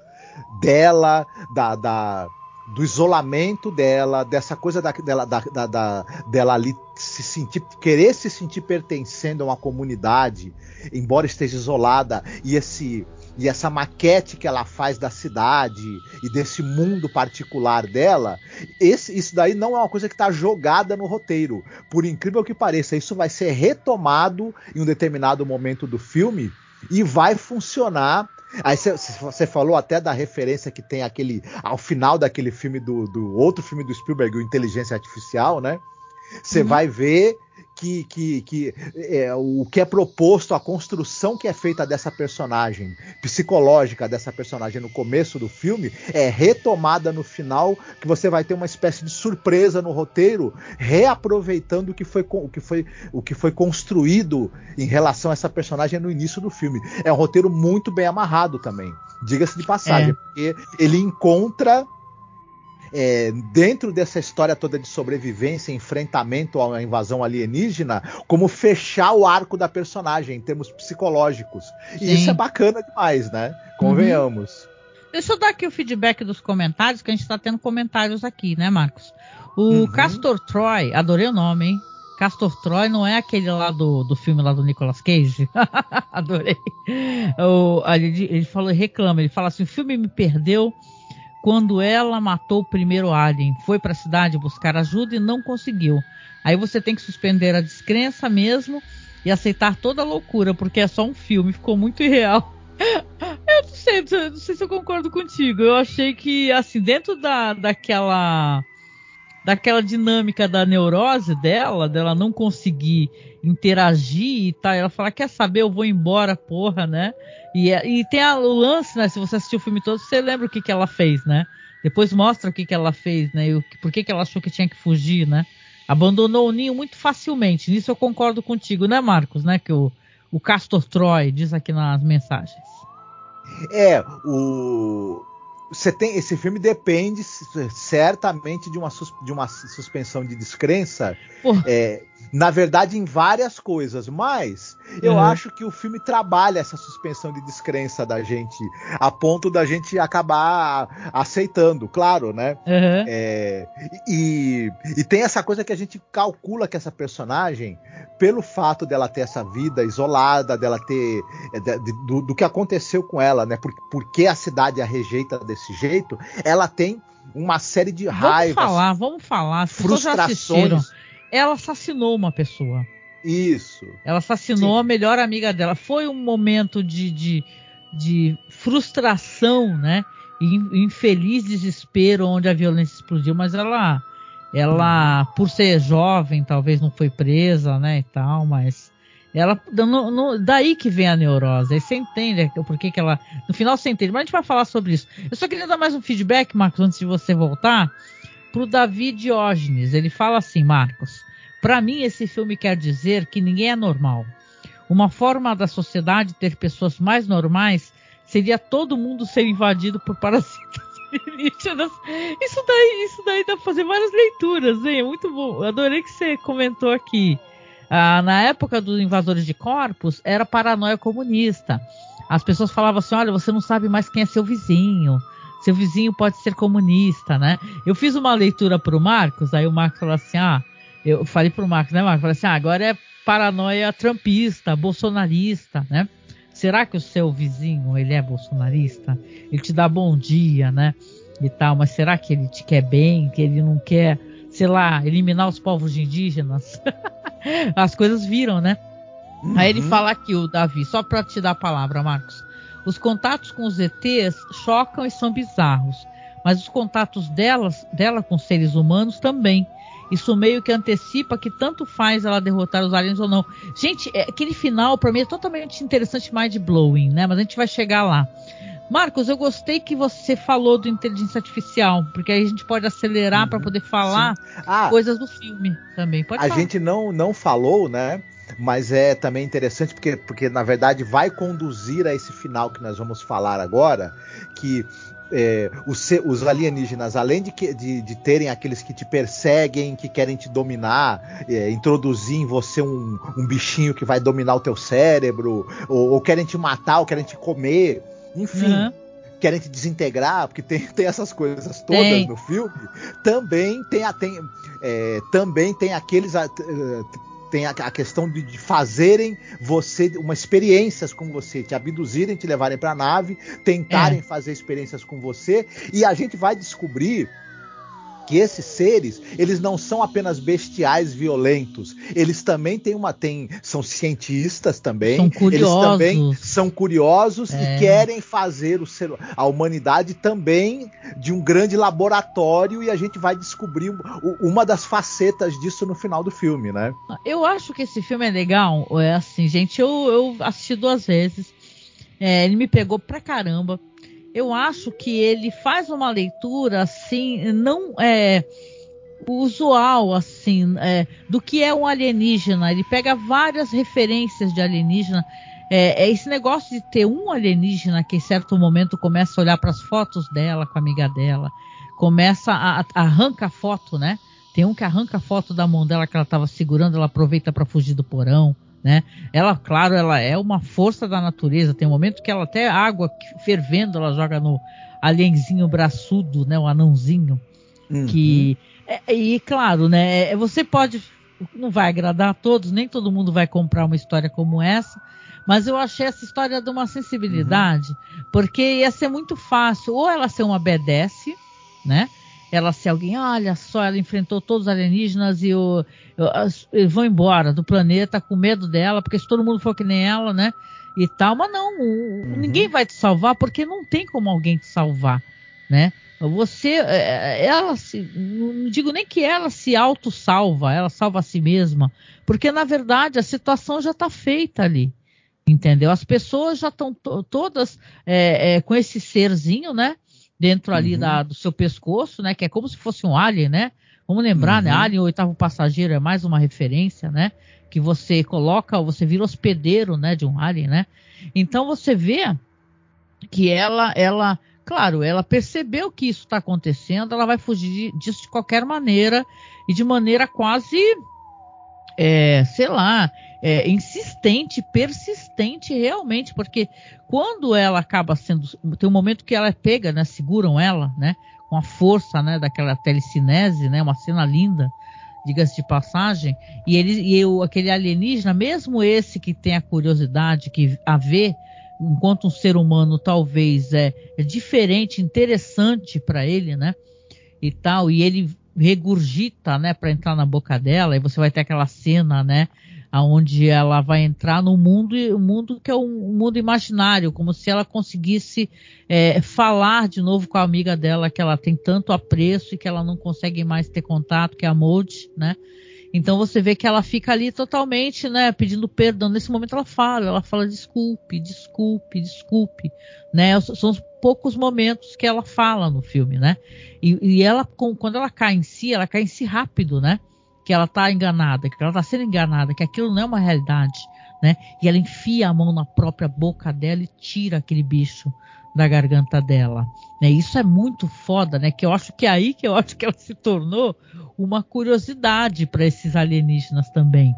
dela da, da do isolamento dela, dessa coisa da, dela, da, da, da, dela ali se sentir, querer se sentir pertencendo a uma comunidade, embora esteja isolada, e esse e essa maquete que ela faz da cidade e desse mundo particular dela, esse, isso daí não é uma coisa que está jogada no roteiro. Por incrível que pareça, isso vai ser retomado em um determinado momento do filme e vai funcionar Aí você falou até da referência que tem aquele ao final daquele filme do, do outro filme do Spielberg, o Inteligência Artificial, né? Você uhum. vai ver que, que, que é, o que é proposto, a construção que é feita dessa personagem, psicológica dessa personagem no começo do filme, é retomada no final, que você vai ter uma espécie de surpresa no roteiro, reaproveitando o que foi, o que foi, o que foi construído em relação a essa personagem no início do filme. É um roteiro muito bem amarrado também, diga-se de passagem, é. porque ele encontra é, dentro dessa história toda de sobrevivência, enfrentamento à invasão alienígena, como fechar o arco da personagem em termos psicológicos. E Sim. isso é bacana demais, né? Convenhamos. Uhum. Deixa eu dar aqui o feedback dos comentários, que a gente está tendo comentários aqui, né, Marcos? O uhum. Castor Troy, adorei o nome, hein? Castor Troy não é aquele lá do, do filme lá do Nicolas Cage? Adorei. O, ele, ele falou, reclama, ele fala assim: o filme me perdeu quando ela matou o primeiro alien, foi para a cidade buscar ajuda e não conseguiu. Aí você tem que suspender a descrença mesmo e aceitar toda a loucura, porque é só um filme, ficou muito irreal. eu não sei, não sei se eu concordo contigo. Eu achei que, assim, dentro da, daquela daquela dinâmica da neurose dela, dela não conseguir interagir e tal, ela fala, quer saber, eu vou embora, porra, né? E, é, e tem a, o lance, né? Se você assistiu o filme todo, você lembra o que, que ela fez, né? Depois mostra o que, que ela fez, né? E o, por que, que ela achou que tinha que fugir, né? Abandonou o ninho muito facilmente. Nisso eu concordo contigo, né, Marcos? Né? Que o, o Castor Troy diz aqui nas mensagens. É, o você tem esse filme depende certamente de uma, de uma suspensão de descrença é, na verdade em várias coisas mas eu uhum. acho que o filme trabalha essa suspensão de descrença da gente a ponto da gente acabar aceitando claro né uhum. é, e, e tem essa coisa que a gente calcula que essa personagem pelo fato dela ter essa vida isolada dela ter é, de, de, do, do, que aconteceu com ela né por, porque a cidade a rejeita desse jeito ela tem uma série de raivas vamos falar vamos falar as frustrações ela assassinou uma pessoa. Isso. Ela assassinou Sim. a melhor amiga dela. Foi um momento de, de, de frustração, né? Infeliz desespero onde a violência explodiu, mas ela, ela, por ser jovem, talvez não foi presa, né? E tal, mas ela daí que vem a neurose. Aí você entende por que, que ela. No final você entende, mas a gente vai falar sobre isso. Eu só queria dar mais um feedback, Marcos, antes de você voltar para o Davi Diógenes. Ele fala assim, Marcos. Para mim, esse filme quer dizer que ninguém é normal. Uma forma da sociedade ter pessoas mais normais seria todo mundo ser invadido por parasitas. Isso daí, isso daí dá para fazer várias leituras, hein? Muito bom. Adorei que você comentou aqui. Ah, na época dos invasores de corpos, era paranoia comunista. As pessoas falavam assim: olha, você não sabe mais quem é seu vizinho seu vizinho pode ser comunista, né? Eu fiz uma leitura para o Marcos, aí o Marcos falou assim: ah, eu falei para o Marcos, né, Marcos? Falei assim: ah, agora é paranoia trumpista, bolsonarista, né? Será que o seu vizinho ele é bolsonarista? Ele te dá bom dia, né? E tal, mas será que ele te quer bem? Que ele não quer, sei lá, eliminar os povos indígenas? As coisas viram, né? Uhum. Aí ele uhum. fala aqui, o Davi, só para te dar a palavra, Marcos. Os contatos com os ETs chocam e são bizarros, mas os contatos delas, dela com seres humanos também. Isso meio que antecipa que tanto faz ela derrotar os aliens ou não. Gente, é, aquele final para mim é totalmente interessante, mind blowing, né? Mas a gente vai chegar lá. Marcos, eu gostei que você falou do inteligência artificial, porque aí a gente pode acelerar uhum, para poder falar ah, coisas do filme também. Pode a falar. gente não, não falou, né? Mas é também interessante porque, porque, na verdade, vai conduzir a esse final que nós vamos falar agora, que é, os, os, alienígenas, além de, que, de, de, terem aqueles que te perseguem, que querem te dominar, é, introduzir em você um, um, bichinho que vai dominar o teu cérebro, ou, ou querem te matar, ou querem te comer, enfim. Uhum. Querem te desintegrar, porque tem, tem essas coisas todas tem. no filme. Também tem, tem, é, também tem aqueles tem a, a questão de, de, fazerem você uma experiências com você, te abduzirem, te levarem para a nave, tentarem é. fazer experiências com você, e a gente vai descobrir que esses seres, eles não são apenas bestiais violentos, eles também têm uma têm, são cientistas também, são curiosos. eles também são curiosos é. e querem fazer o ser, a humanidade também de um grande laboratório e a gente vai descobrir uma das facetas disso no final do filme, né? Eu acho que esse filme é legal, é assim, gente, eu, eu assisti duas vezes, é, ele me pegou pra caramba eu acho que ele faz uma leitura assim, não é usual assim, é, do que é um alienígena. Ele pega várias referências de alienígena. É, é, esse negócio de ter um alienígena que em certo momento começa a olhar para as fotos dela com a amiga dela, começa a, a arranca a foto, né? Tem um que arranca a foto da mão dela que ela estava segurando, ela aproveita para fugir do porão né? Ela, claro, ela é uma força da natureza. Tem um momento que ela até água fervendo, ela joga no alienzinho braçudo, né? O anãozinho. Uhum. Que é, e claro, né? É, você pode não vai agradar a todos, nem todo mundo vai comprar uma história como essa. Mas eu achei essa história de uma sensibilidade, uhum. porque ia ser muito fácil, ou ela ser uma BDS, né? Ela se alguém, olha só, ela enfrentou todos os alienígenas e o, eles vão embora do planeta com medo dela, porque se todo mundo for que nem ela, né? E tal, mas não, uhum. ninguém vai te salvar porque não tem como alguém te salvar, né? Você, é, é, ela se, não digo nem que ela se auto-salva, ela salva a si mesma, porque na verdade a situação já está feita ali, entendeu? As pessoas já estão todas é, é, com esse serzinho, né? Dentro ali uhum. da, do seu pescoço, né? Que é como se fosse um alien, né? Vamos lembrar, né? uhum. né? Alien, o oitavo passageiro, é mais uma referência, né? Que você coloca, você vira hospedeiro, né? De um alien, né? Então você vê que ela, ela, claro, ela percebeu que isso está acontecendo, ela vai fugir disso de qualquer maneira e de maneira quase, é, sei lá, é, insistente, persistente realmente, porque quando ela acaba sendo. Tem um momento que ela é pega, né? Seguram ela, né? Com a força né, daquela telecinese, né? Uma cena linda, diga-se de passagem. E, ele, e eu, aquele alienígena, mesmo esse que tem a curiosidade, que a vê enquanto um ser humano talvez é, é diferente, interessante para ele, né? E tal, e ele regurgita, né, para entrar na boca dela, e você vai ter aquela cena, né, aonde ela vai entrar no mundo, um mundo que é um, mundo imaginário, como se ela conseguisse é, falar de novo com a amiga dela que ela tem tanto apreço e que ela não consegue mais ter contato, que é a Mold, né? Então você vê que ela fica ali totalmente, né, pedindo perdão. Nesse momento ela fala, ela fala desculpe, desculpe, desculpe, né? São os poucos momentos que ela fala no filme, né? E, e ela, quando ela cai em si, ela cai em si rápido, né? Que ela está enganada, que ela está sendo enganada, que aquilo não é uma realidade, né? E ela enfia a mão na própria boca dela e tira aquele bicho da garganta dela. Né? Isso é muito foda, né? Que eu acho que é aí que eu acho que ela se tornou uma curiosidade para esses alienígenas também.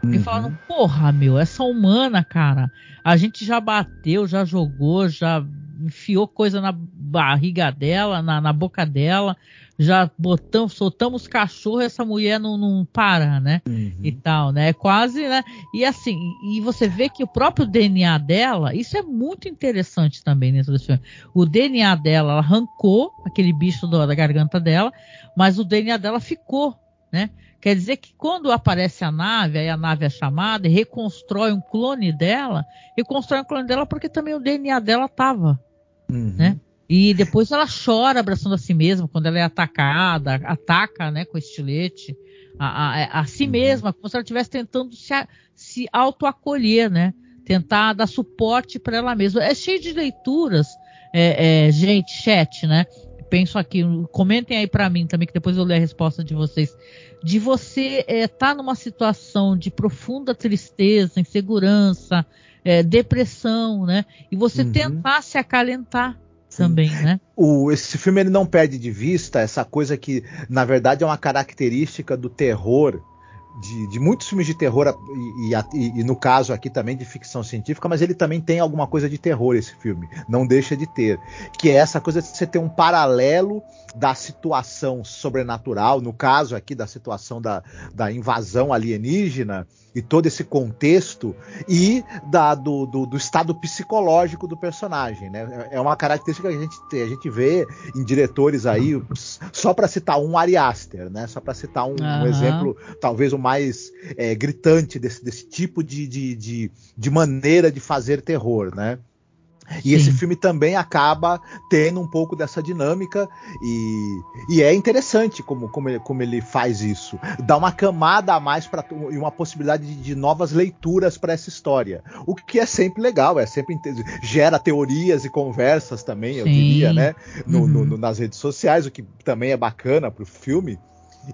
Porque uhum. falaram, porra, meu, essa humana, cara, a gente já bateu, já jogou, já enfiou coisa na barriga dela, na, na boca dela, já botamos, soltamos cachorro, essa mulher não, não para, né? Uhum. E tal, né? É quase, né? E assim, e você vê que o próprio DNA dela, isso é muito interessante também dentro desse filme. O DNA dela, ela arrancou aquele bicho da garganta dela, mas o DNA dela ficou, né? Quer dizer que quando aparece a nave, aí a nave é chamada e reconstrói um clone dela, reconstrói um clone dela porque também o DNA dela tava, uhum. né? E depois ela chora abraçando a si mesma quando ela é atacada, ataca, né, com estilete a, a, a si uhum. mesma, como se ela estivesse tentando se, se autoacolher, né? Tentar dar suporte para ela mesma. É cheio de leituras, é, é, gente, chat, né? Penso aqui, comentem aí para mim também, que depois eu ler a resposta de vocês. De você estar é, tá numa situação de profunda tristeza, insegurança, é, depressão, né? E você uhum. tentar se acalentar também, né? O, esse filme ele não perde de vista essa coisa que, na verdade, é uma característica do terror. De, de muitos filmes de terror, e, e, e, no caso aqui também de ficção científica, mas ele também tem alguma coisa de terror, esse filme. Não deixa de ter. Que é essa coisa de você ter um paralelo da situação sobrenatural, no caso aqui da situação da, da invasão alienígena, e todo esse contexto e da, do, do, do, estado psicológico do personagem, né? É uma característica que a gente, a gente vê em diretores aí, só para citar um Ari Aster, né? Só para citar um, uhum. um, exemplo, talvez o mais é, gritante desse, desse tipo de, de, de, de maneira de fazer terror, né? E Sim. esse filme também acaba tendo um pouco dessa dinâmica e, e é interessante como, como, ele, como ele faz isso. Dá uma camada a mais para e uma possibilidade de, de novas leituras para essa história. O que é sempre legal, é sempre gera teorias e conversas também, Sim. eu diria, né? No, uhum. no, nas redes sociais, o que também é bacana para o filme.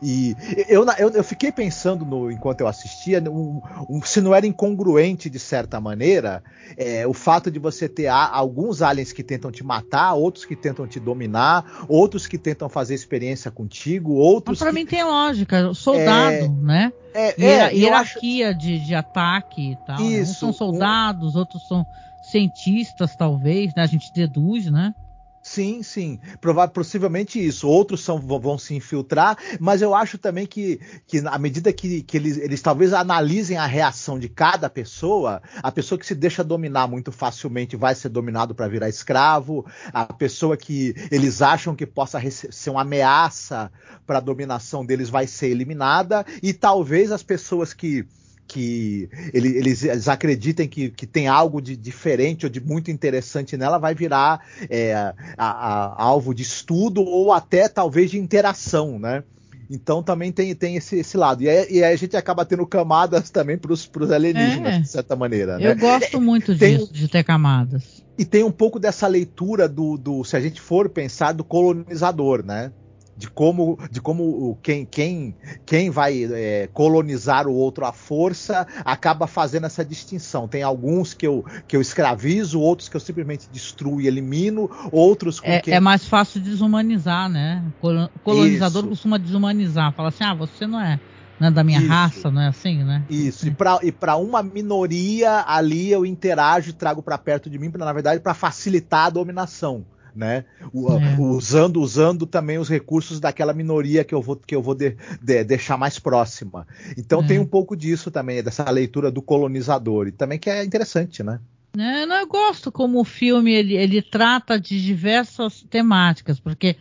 E eu, eu, eu, fiquei pensando no, enquanto eu assistia um, um, se não era incongruente de certa maneira é, o fato de você ter a, alguns aliens que tentam te matar, outros que tentam te dominar, outros que tentam fazer experiência contigo, outros. Para que... mim tem lógica, soldado, é, né? É, é, hierarquia acho... de, de ataque e tal. Isso, né? Uns são soldados, um... outros são cientistas, talvez, né? A gente deduz, né? Sim, sim. Provável, possivelmente isso. Outros são, vão se infiltrar, mas eu acho também que, que à medida que, que eles, eles talvez analisem a reação de cada pessoa, a pessoa que se deixa dominar muito facilmente vai ser dominado para virar escravo, a pessoa que eles acham que possa ser uma ameaça para a dominação deles vai ser eliminada, e talvez as pessoas que que ele, eles, eles, acreditem que, que tem algo de diferente ou de muito interessante nela, vai virar é, a, a, alvo de estudo ou até talvez de interação, né? Então também tem, tem esse, esse lado. E, é, e a gente acaba tendo camadas também para os alienígenas, é, de certa maneira. Eu né? gosto muito tem, disso, de ter camadas. E tem um pouco dessa leitura do, do, se a gente for pensar, do colonizador, né? De como, de como quem, quem, quem vai é, colonizar o outro à força acaba fazendo essa distinção. Tem alguns que eu, que eu escravizo, outros que eu simplesmente destruo e elimino, outros com é, quem... é mais fácil desumanizar, né? O colonizador Isso. costuma desumanizar, fala assim, ah, você não é, não é da minha Isso. raça, não é assim, né? Isso, e para uma minoria ali eu interajo e trago para perto de mim, pra, na verdade, para facilitar a dominação né? O, é. Usando, usando também os recursos daquela minoria que eu vou, que eu vou de, de, deixar mais próxima. Então é. tem um pouco disso também, dessa leitura do colonizador, e também que é interessante, né? É, eu gosto como o filme ele, ele trata de diversas temáticas, porque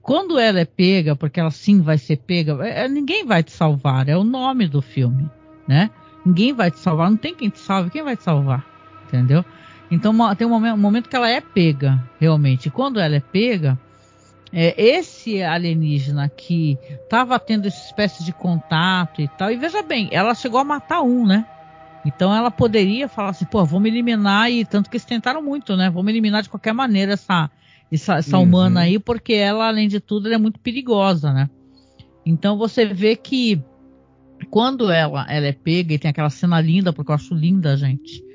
quando ela é pega, porque ela sim vai ser pega, é, é ninguém vai te salvar, é o nome do filme, né? Ninguém vai te salvar, não tem quem te salve, quem vai te salvar, entendeu? Então tem um momento, que ela é pega, realmente. E quando ela é pega, é, esse alienígena que estava tendo essa espécie de contato e tal, e veja bem, ela chegou a matar um, né? Então ela poderia falar assim, pô, vamos eliminar, e tanto que eles tentaram muito, né? Vamos eliminar de qualquer maneira essa, essa, essa uhum. humana aí, porque ela, além de tudo, é muito perigosa, né? Então você vê que quando ela, ela é pega, e tem aquela cena linda, porque eu acho linda, gente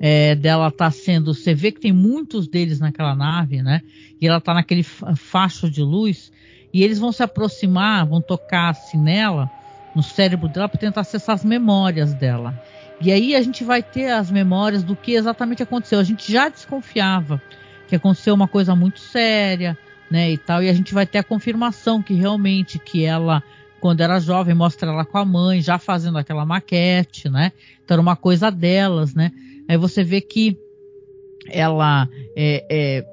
é, dela tá sendo. Você vê que tem muitos deles naquela nave, né? E ela tá naquele facho de luz. E eles vão se aproximar, vão tocar assim nela, no cérebro dela, para tentar acessar as memórias dela. E aí a gente vai ter as memórias do que exatamente aconteceu. A gente já desconfiava que aconteceu uma coisa muito séria, né, e tal, e a gente vai ter a confirmação que realmente que ela quando era jovem, mostra ela com a mãe, já fazendo aquela maquete, né? Então era uma coisa delas, né? Aí você vê que ela é, é,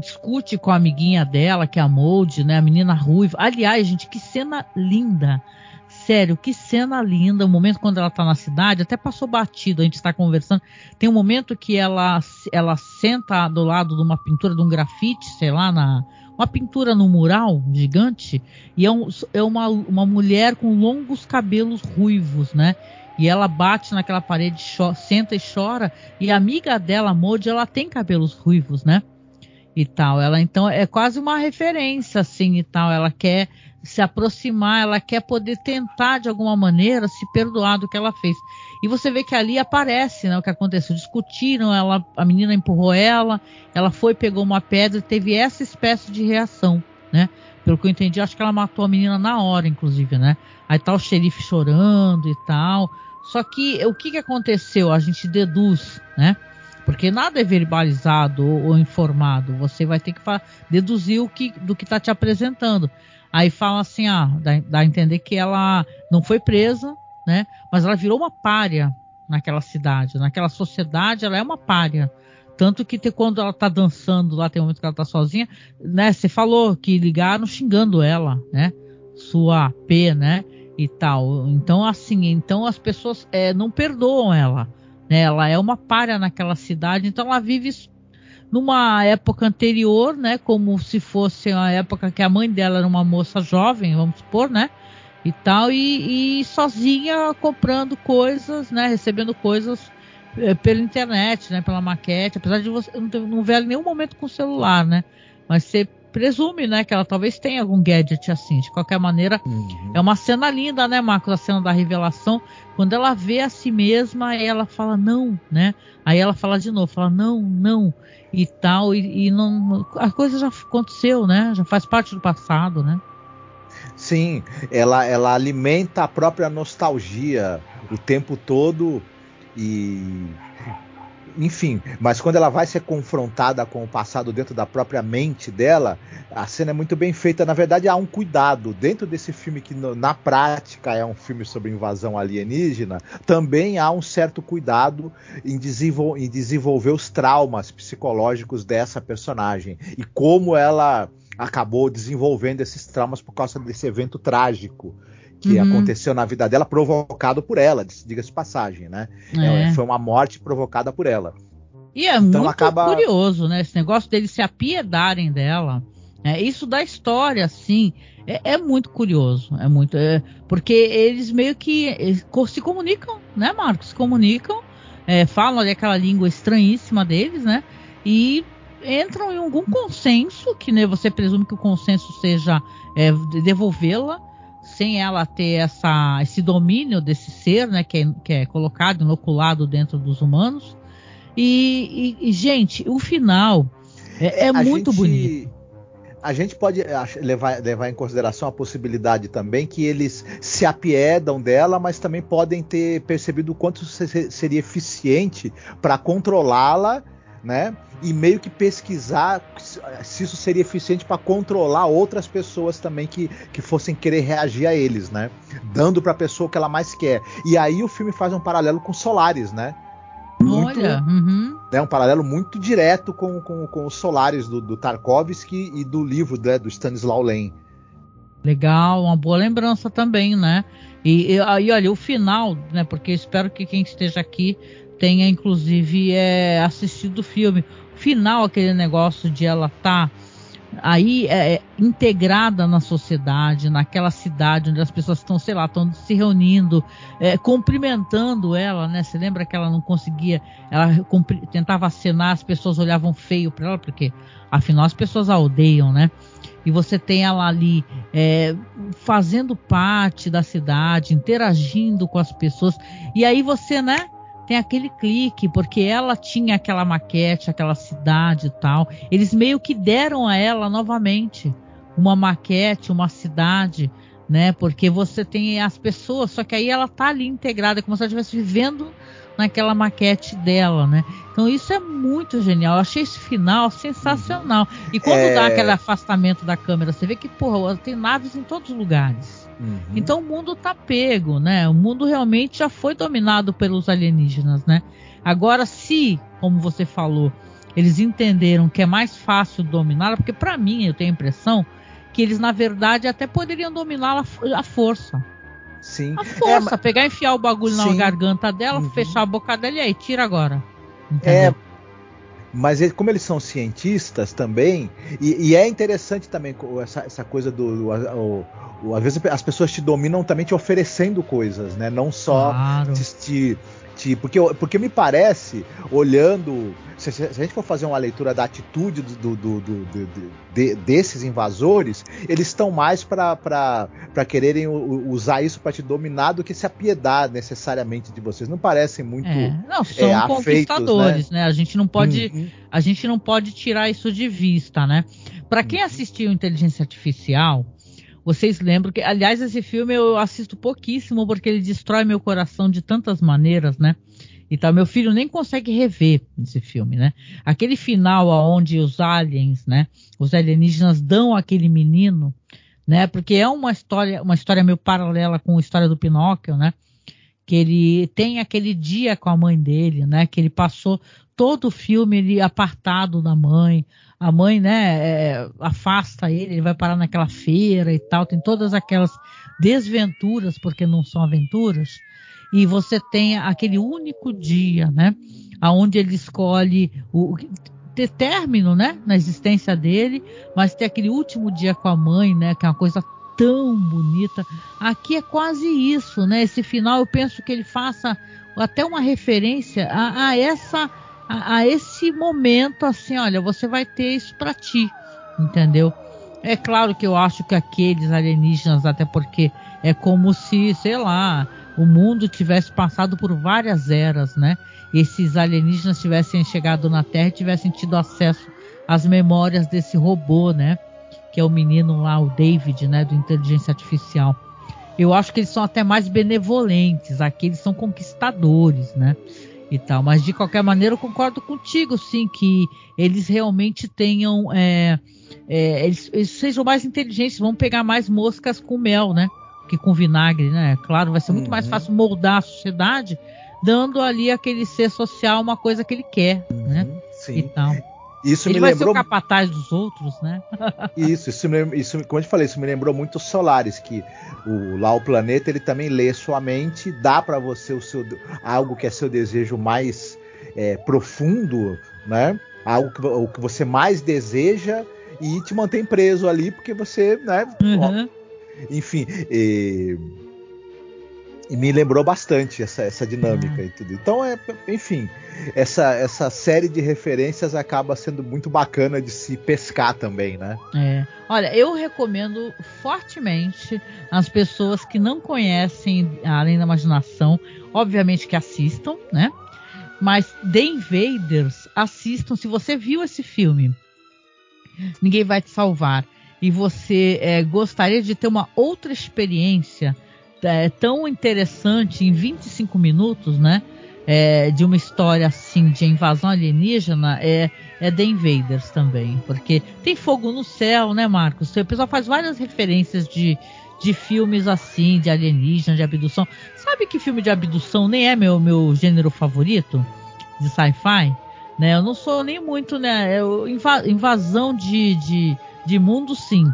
discute com a amiguinha dela, que é a Mold, né? A menina ruiva. Aliás, gente, que cena linda. Sério, que cena linda. O momento quando ela tá na cidade, até passou batido, a gente está conversando. Tem um momento que ela, ela senta do lado de uma pintura, de um grafite, sei lá, na, uma pintura no mural gigante, e é, um, é uma, uma mulher com longos cabelos ruivos, né? E ela bate naquela parede, senta e chora. E a amiga dela, Modi, ela tem cabelos ruivos, né? E tal. Ela então é quase uma referência, assim, e tal. Ela quer se aproximar, ela quer poder tentar de alguma maneira se perdoar do que ela fez. E você vê que ali aparece, né, o que aconteceu. Discutiram, ela, a menina empurrou ela, ela foi, pegou uma pedra teve essa espécie de reação, né? Pelo que eu entendi, acho que ela matou a menina na hora, inclusive, né? Aí tá o xerife chorando e tal. Só que o que, que aconteceu? A gente deduz, né? Porque nada é verbalizado ou, ou informado. Você vai ter que deduzir o que, do que está te apresentando. Aí fala assim, ah, dá, dá, a entender que ela não foi presa, né? Mas ela virou uma párea naquela cidade, naquela sociedade, ela é uma párea. Tanto que te, quando ela tá dançando lá, tem um momento que ela tá sozinha, né? Você falou que ligaram xingando ela, né? Sua P, né? e tal. Então, assim, então as pessoas é, não perdoam ela. Né? Ela é uma palha naquela cidade, então ela vive numa época anterior, né? Como se fosse a época que a mãe dela era uma moça jovem, vamos supor, né? E tal, e, e sozinha comprando coisas, né? Recebendo coisas é, pela internet, né? Pela maquete, apesar de você não, não ver em nenhum momento com o celular, né? Mas você presume, né, que ela talvez tenha algum gadget assim. De qualquer maneira, uhum. é uma cena linda, né, Marcos? A cena da revelação. Quando ela vê a si mesma, ela fala não, né? Aí ela fala de novo, fala não, não e tal. E, e não, a coisa já aconteceu, né? Já faz parte do passado, né? Sim, ela, ela alimenta a própria nostalgia o tempo todo e enfim, mas quando ela vai ser confrontada com o passado dentro da própria mente dela, a cena é muito bem feita. Na verdade, há um cuidado dentro desse filme que na prática é um filme sobre invasão alienígena. Também há um certo cuidado em, desenvol em desenvolver os traumas psicológicos dessa personagem e como ela acabou desenvolvendo esses traumas por causa desse evento trágico que uhum. aconteceu na vida dela, provocado por ela, diga-se passagem, né? É. É, foi uma morte provocada por ela. E é então muito acaba... curioso, né? Esse negócio deles se apiedarem dela. É, isso da história, assim, é, é muito curioso. É muito. É, porque eles meio que se comunicam, né, Marcos? Se comunicam, é, falam ali aquela língua estranhíssima deles, né? E entram em algum consenso, que né, você presume que o consenso seja é, devolvê-la sem ela ter essa, esse domínio desse ser, né, que é, que é colocado, inoculado dentro dos humanos. E, e, e gente, o final é, é muito gente, bonito. A gente pode levar, levar em consideração a possibilidade também que eles se apiedam dela, mas também podem ter percebido o quanto seria eficiente para controlá-la né? E meio que pesquisar se isso seria eficiente para controlar outras pessoas também que, que fossem querer reagir a eles, né? Dando para a pessoa o que ela mais quer. E aí o filme faz um paralelo com Solares, né? Muito, Olha, uhum. né, um paralelo muito direto com, com, com os Solares do, do Tarkovsky e do livro né, do Stanislaw Lem. Legal, uma boa lembrança também, né? E, e, e olha, o final, né? Porque espero que quem esteja aqui tenha inclusive é, assistido o filme. Final, aquele negócio de ela estar tá aí é, é, integrada na sociedade, naquela cidade onde as pessoas estão, sei lá, estão se reunindo, é, cumprimentando ela, né? Você lembra que ela não conseguia, ela tentava acenar, as pessoas olhavam feio para ela, porque afinal as pessoas a odeiam, né? E você tem ela ali é, fazendo parte da cidade, interagindo com as pessoas, e aí você, né? Tem aquele clique, porque ela tinha aquela maquete, aquela cidade e tal. Eles meio que deram a ela novamente uma maquete, uma cidade, né? Porque você tem as pessoas, só que aí ela tá ali integrada, como se ela estivesse vivendo naquela maquete dela, né? Então isso é muito genial. Eu achei esse final sensacional. E quando é... dá aquele afastamento da câmera, você vê que, porra, tem naves em todos os lugares. Uhum. Então o mundo tá pego, né? O mundo realmente já foi dominado pelos alienígenas, né? Agora, se, como você falou, eles entenderam que é mais fácil dominá-la, porque para mim eu tenho a impressão que eles na verdade até poderiam dominá-la à força. Sim. A força, é, pegar e enfiar o bagulho sim. na garganta dela, uhum. fechar a boca dela e aí, tira agora. Entendeu? É, mas ele, como eles são cientistas também, e, e é interessante também essa, essa coisa do. O, o, às vezes as pessoas te dominam também te oferecendo coisas, né? Não só claro. te, te, porque, porque me parece, olhando se, se, a gente for fazer uma leitura da atitude do, do, do, de, desses invasores, eles estão mais para quererem usar isso para te dominar do que se apiedar necessariamente de vocês. Não parecem muito. É. Não, são é, conquistadores, né? né? A gente não pode, uhum. a gente não pode tirar isso de vista, né? Para quem uhum. assistiu Inteligência Artificial, vocês lembram que, aliás, esse filme eu assisto pouquíssimo porque ele destrói meu coração de tantas maneiras, né? e tal. Meu filho nem consegue rever esse filme, né? Aquele final aonde os aliens, né? Os alienígenas dão aquele menino, né? Porque é uma história, uma história meio paralela com a história do Pinóquio, né? Que ele tem aquele dia com a mãe dele, né? Que ele passou todo o filme ele apartado da mãe. A mãe, né, é, afasta ele, ele vai parar naquela feira e tal. Tem todas aquelas desventuras, porque não são aventuras, e você tem aquele único dia, né? Aonde ele escolhe o ter término, né, na existência dele, mas ter aquele último dia com a mãe, né, que é uma coisa tão bonita. Aqui é quase isso, né? Esse final eu penso que ele faça até uma referência a, a essa a, a, esse momento assim, olha, você vai ter isso para ti, entendeu? É claro que eu acho que aqueles alienígenas, até porque é como se, sei lá, o mundo tivesse passado por várias eras, né? Esses alienígenas tivessem chegado na Terra e tivessem tido acesso às memórias desse robô, né? Que é o menino lá, o David, né? Do Inteligência Artificial. Eu acho que eles são até mais benevolentes, aqui eles são conquistadores, né? E tal. Mas de qualquer maneira eu concordo contigo, sim, que eles realmente tenham. É, é, eles, eles sejam mais inteligentes, vão pegar mais moscas com mel, né? que com vinagre, né? Claro, vai ser muito uhum. mais fácil moldar a sociedade, dando ali aquele ser social uma coisa que ele quer, uhum. né? Sim. Então. Isso ele me vai lembrou... ser o capataz dos outros, né? isso, isso, me, isso, como eu te falei, isso me lembrou muito Solares, que o, lá o planeta ele também lê sua mente, dá para você o seu, algo que é seu desejo mais é, profundo, né? Algo que, o que você mais deseja e te mantém preso ali porque você, né? Uhum. Enfim, e, e, me lembrou bastante essa, essa dinâmica e tudo. Então, é, enfim, essa, essa série de referências acaba sendo muito bacana de se pescar também, né? É. Olha, eu recomendo fortemente as pessoas que não conhecem Além da Imaginação, obviamente que assistam, né? Mas The Invaders, assistam. Se você viu esse filme, ninguém vai te salvar e você é, gostaria de ter uma outra experiência é, tão interessante em 25 minutos, né? É, de uma história assim de invasão alienígena é, é The Invaders também, porque tem fogo no céu, né, Marcos? O pessoal faz várias referências de, de filmes assim, de alienígena, de abdução. Sabe que filme de abdução nem é meu, meu gênero favorito de sci-fi? Né? Eu não sou nem muito, né? invasão de, de de mundo, sim.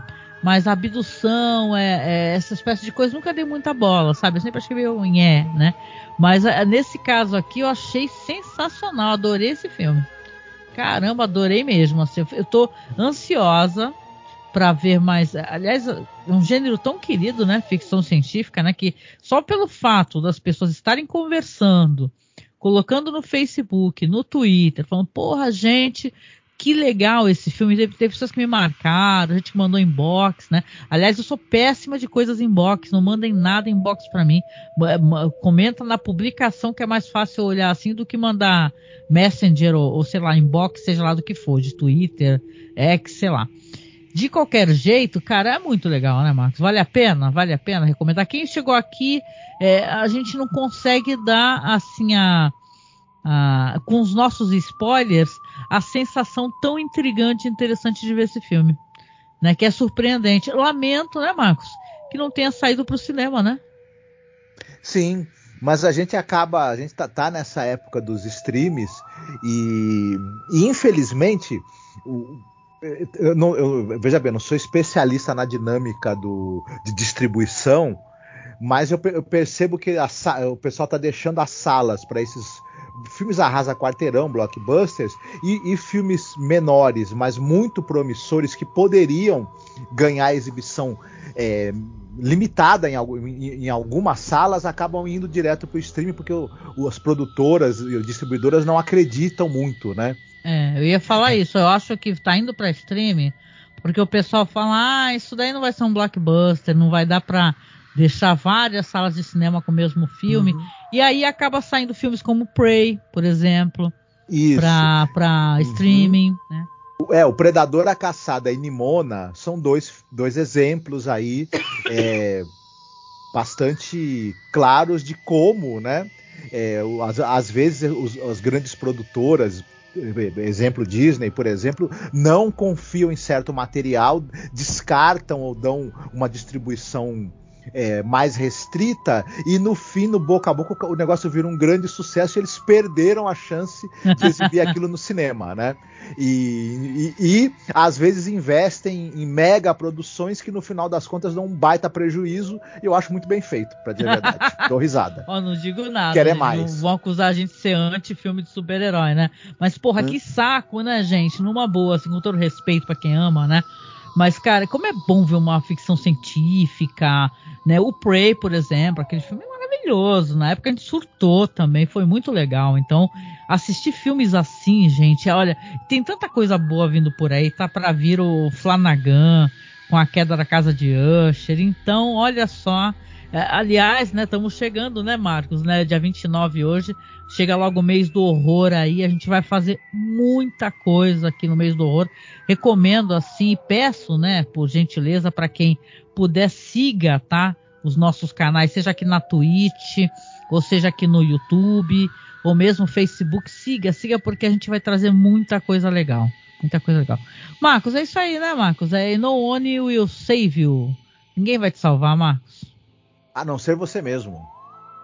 Mas abdução, é, é, essa espécie de coisa, nunca dei muita bola, sabe? Eu sempre achei meio nhé, né? Mas é, nesse caso aqui, eu achei sensacional. Adorei esse filme. Caramba, adorei mesmo. Assim, eu tô ansiosa para ver mais. Aliás, um gênero tão querido, né? Ficção científica, né? Que só pelo fato das pessoas estarem conversando, colocando no Facebook, no Twitter, falando, porra, gente, que legal esse filme. Teve, teve, pessoas que me marcaram, a gente mandou inbox, né? Aliás, eu sou péssima de coisas inbox, não mandem nada inbox para mim. Comenta na publicação que é mais fácil olhar assim do que mandar Messenger ou, ou sei lá, inbox, seja lá do que for, de Twitter, X, sei lá. De qualquer jeito, cara, é muito legal, né, Marcos? Vale a pena? Vale a pena recomendar. Quem chegou aqui, é, a gente não consegue dar assim a ah, com os nossos spoilers, a sensação tão intrigante e interessante de ver esse filme. Né, que é surpreendente. Lamento, né, Marcos? Que não tenha saído para o cinema, né? Sim, mas a gente acaba, a gente tá, tá nessa época dos streams e, e infelizmente, o, eu, não, eu, veja bem, eu não sou especialista na dinâmica do, de distribuição, mas eu, eu percebo que a, o pessoal está deixando as salas para esses filmes arrasa quarteirão, blockbusters, e, e, filmes menores, mas muito promissores, que poderiam ganhar exibição é, limitada em, em, em, algumas salas, acabam indo direto para o streaming, porque o, as produtoras e distribuidoras não acreditam muito, né? É, eu ia falar isso, eu acho que está indo para streaming, porque o pessoal fala, ah, isso daí não vai ser um blockbuster, não vai dar para deixar várias salas de cinema com o mesmo filme. Uhum. E aí acaba saindo filmes como Prey, por exemplo, para uhum. streaming, né? É, o Predador, a Caçada e Nimona são dois, dois exemplos aí é, bastante claros de como, né? É, às, às, vezes os, as grandes produtoras, exemplo Disney, por exemplo, não confiam em certo material, descartam ou dão uma distribuição é, mais restrita e no fim, no boca a boca, o negócio vira um grande sucesso e eles perderam a chance de exibir aquilo no cinema, né? E, e, e, às vezes investem em mega produções que no final das contas dão um baita prejuízo e eu acho muito bem feito, pra dizer a verdade. Dou risada. Ó, não digo nada. Quer é mais. Não vão acusar a gente de ser anti-filme de super-herói, né? Mas, porra, hum. que saco, né, gente? Numa boa, assim, com todo respeito para quem ama, né? Mas, cara, como é bom ver uma ficção científica, né? O Prey, por exemplo, aquele filme é maravilhoso. Na época a gente surtou também, foi muito legal. Então, assistir filmes assim, gente, olha, tem tanta coisa boa vindo por aí. Tá para vir o Flanagan com a queda da casa de Usher. Então, olha só. É, aliás, né, estamos chegando, né, Marcos, né, dia 29 hoje, chega logo o mês do horror aí, a gente vai fazer muita coisa aqui no mês do horror. Recomendo assim, peço, né, por gentileza para quem puder siga, tá? Os nossos canais, seja aqui na Twitch, ou seja aqui no YouTube, ou mesmo Facebook, siga, siga porque a gente vai trazer muita coisa legal. Muita coisa legal. Marcos, é isso aí, né, Marcos? É No One Will Save You. Ninguém vai te salvar, Marcos. A não ser você mesmo.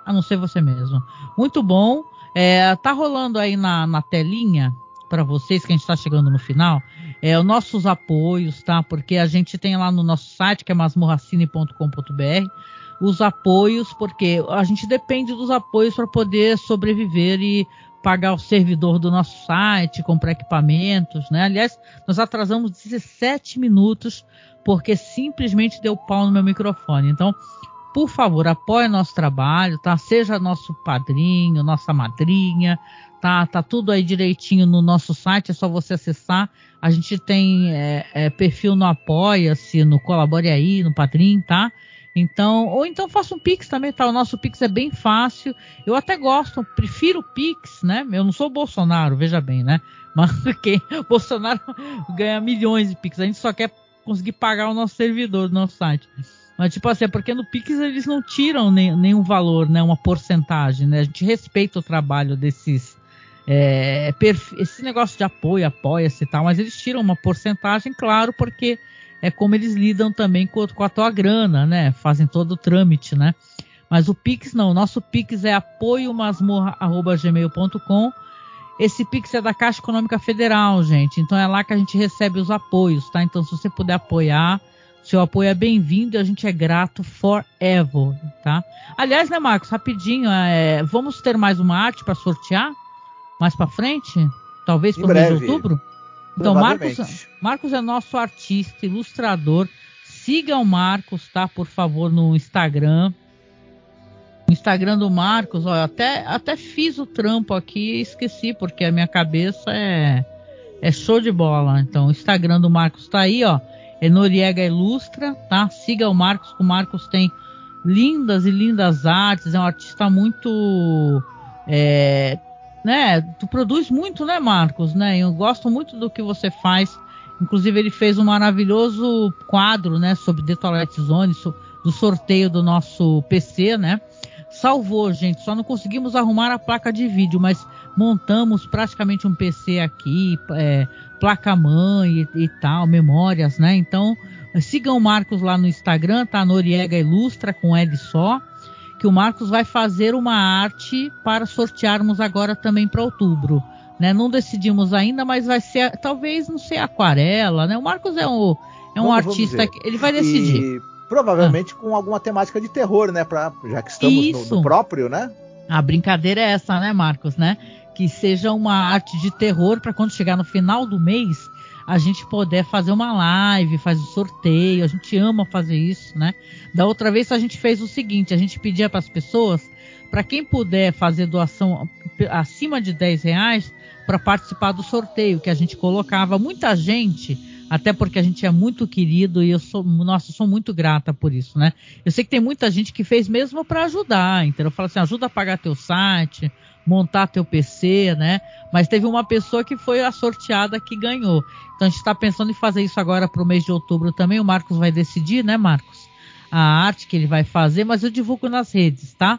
A não ser você mesmo. Muito bom. É, tá rolando aí na, na telinha para vocês que a gente está chegando no final. É, os nossos apoios, tá? Porque a gente tem lá no nosso site, que é masmorracine.com.br, os apoios, porque a gente depende dos apoios para poder sobreviver e pagar o servidor do nosso site, comprar equipamentos, né? Aliás, nós atrasamos 17 minutos porque simplesmente deu pau no meu microfone. Então, por favor, apoie nosso trabalho, tá? Seja nosso padrinho, nossa madrinha, tá? Tá tudo aí direitinho no nosso site, é só você acessar. A gente tem é, é, perfil no Apoia-se, no Colabore Aí, no Padrim, tá? Então, ou então faça um Pix também, tá? O nosso Pix é bem fácil. Eu até gosto, prefiro o Pix, né? Eu não sou Bolsonaro, veja bem, né? Mas quem Bolsonaro ganha milhões de Pix. A gente só quer conseguir pagar o nosso servidor do nosso site. Mas, tipo assim, é porque no Pix eles não tiram nem, nenhum valor, né? Uma porcentagem, né? A gente respeita o trabalho desses. É, esse negócio de apoio, apoia-se e tal, mas eles tiram uma porcentagem, claro, porque é como eles lidam também com, com a tua grana, né? Fazem todo o trâmite, né? Mas o Pix não, o nosso Pix é apoiomasmorra.gmail.com. Esse Pix é da Caixa Econômica Federal, gente. Então é lá que a gente recebe os apoios, tá? Então se você puder apoiar, seu apoio é bem-vindo e a gente é grato forever, tá? Aliás, né, Marcos, rapidinho, é, vamos ter mais uma arte para sortear mais para frente? Talvez para o mês de outubro? Então, Marcos, Marcos é nosso artista, ilustrador. Siga o Marcos, tá? Por favor, no Instagram. O Instagram do Marcos, ó, até, até fiz o trampo aqui e esqueci, porque a minha cabeça é, é show de bola. Então, o Instagram do Marcos tá aí, ó é Noriega Ilustra, tá? Siga o Marcos, que o Marcos tem lindas e lindas artes, é um artista muito. É, né? Tu produz muito, né, Marcos? Né? Eu gosto muito do que você faz. Inclusive, ele fez um maravilhoso quadro, né, sobre The Twilight Zone, do sorteio do nosso PC, né? Salvou, gente. Só não conseguimos arrumar a placa de vídeo, mas montamos praticamente um PC aqui, é, placa-mãe e, e, tal, memórias, né? Então, sigam o Marcos lá no Instagram, tá? Noriega Ilustra com L só, que o Marcos vai fazer uma arte para sortearmos agora também para outubro. Né? Não decidimos ainda, mas vai ser, talvez, não sei, aquarela, né? O Marcos é um, é um artista que ele vai decidir. E Provavelmente com alguma temática de terror, né? Pra, já que estamos no, no próprio, né? A brincadeira é essa, né, Marcos, né? Que seja uma arte de terror para quando chegar no final do mês a gente poder fazer uma live, fazer um sorteio. A gente ama fazer isso, né? Da outra vez a gente fez o seguinte: a gente pedia para as pessoas, para quem puder fazer doação acima de 10 reais, para participar do sorteio que a gente colocava. Muita gente até porque a gente é muito querido e eu sou, nossa, sou muito grata por isso, né? Eu sei que tem muita gente que fez mesmo para ajudar, entendeu? Fala assim, ajuda a pagar teu site, montar teu PC, né? Mas teve uma pessoa que foi a sorteada que ganhou. Então a gente está pensando em fazer isso agora para o mês de outubro também. O Marcos vai decidir, né, Marcos? A arte que ele vai fazer, mas eu divulgo nas redes, tá?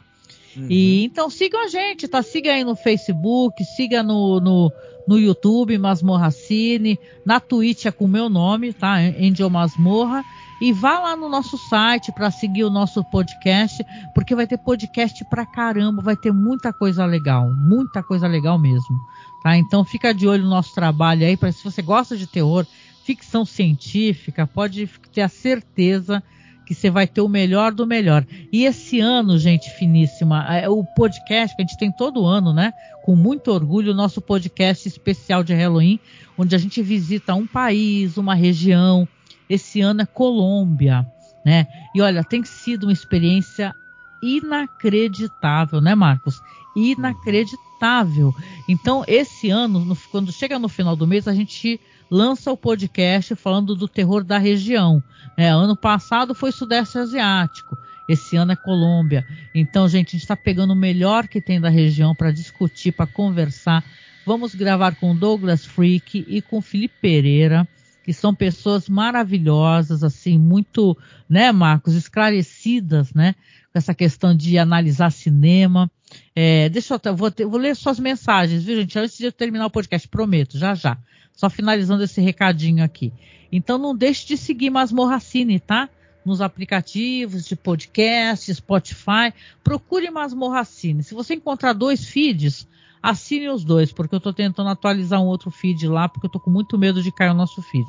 Uhum. E então sigam a gente, tá? Siga aí no Facebook, siga no, no, no YouTube, Masmorra Cine, na Twitch é com o meu nome, tá? Angel Masmorra. E vá lá no nosso site para seguir o nosso podcast, porque vai ter podcast pra caramba, vai ter muita coisa legal, muita coisa legal mesmo, tá? Então fica de olho no nosso trabalho aí, para se você gosta de terror, ficção científica, pode ter a certeza que você vai ter o melhor do melhor. E esse ano, gente finíssima, é, o podcast que a gente tem todo ano, né? Com muito orgulho, o nosso podcast especial de Halloween, onde a gente visita um país, uma região. Esse ano é Colômbia, né? E olha, tem sido uma experiência inacreditável, né, Marcos? Inacreditável. Então, esse ano, no, quando chega no final do mês, a gente lança o podcast falando do terror da região. É, ano passado foi Sudeste Asiático, esse ano é Colômbia. Então, gente, a gente está pegando o melhor que tem da região para discutir, para conversar. Vamos gravar com Douglas Freak e com Felipe Pereira, que são pessoas maravilhosas, assim, muito, né, Marcos, esclarecidas, né, com essa questão de analisar cinema. É, deixa eu, vou, vou ler suas mensagens, viu, gente, antes de eu terminar o podcast, prometo, já já. Só finalizando esse recadinho aqui. Então não deixe de seguir Masmorra Cine, tá? Nos aplicativos de podcast, Spotify. Procure Masmorra Cine. Se você encontrar dois feeds, assine os dois, porque eu estou tentando atualizar um outro feed lá, porque eu estou com muito medo de cair o nosso feed.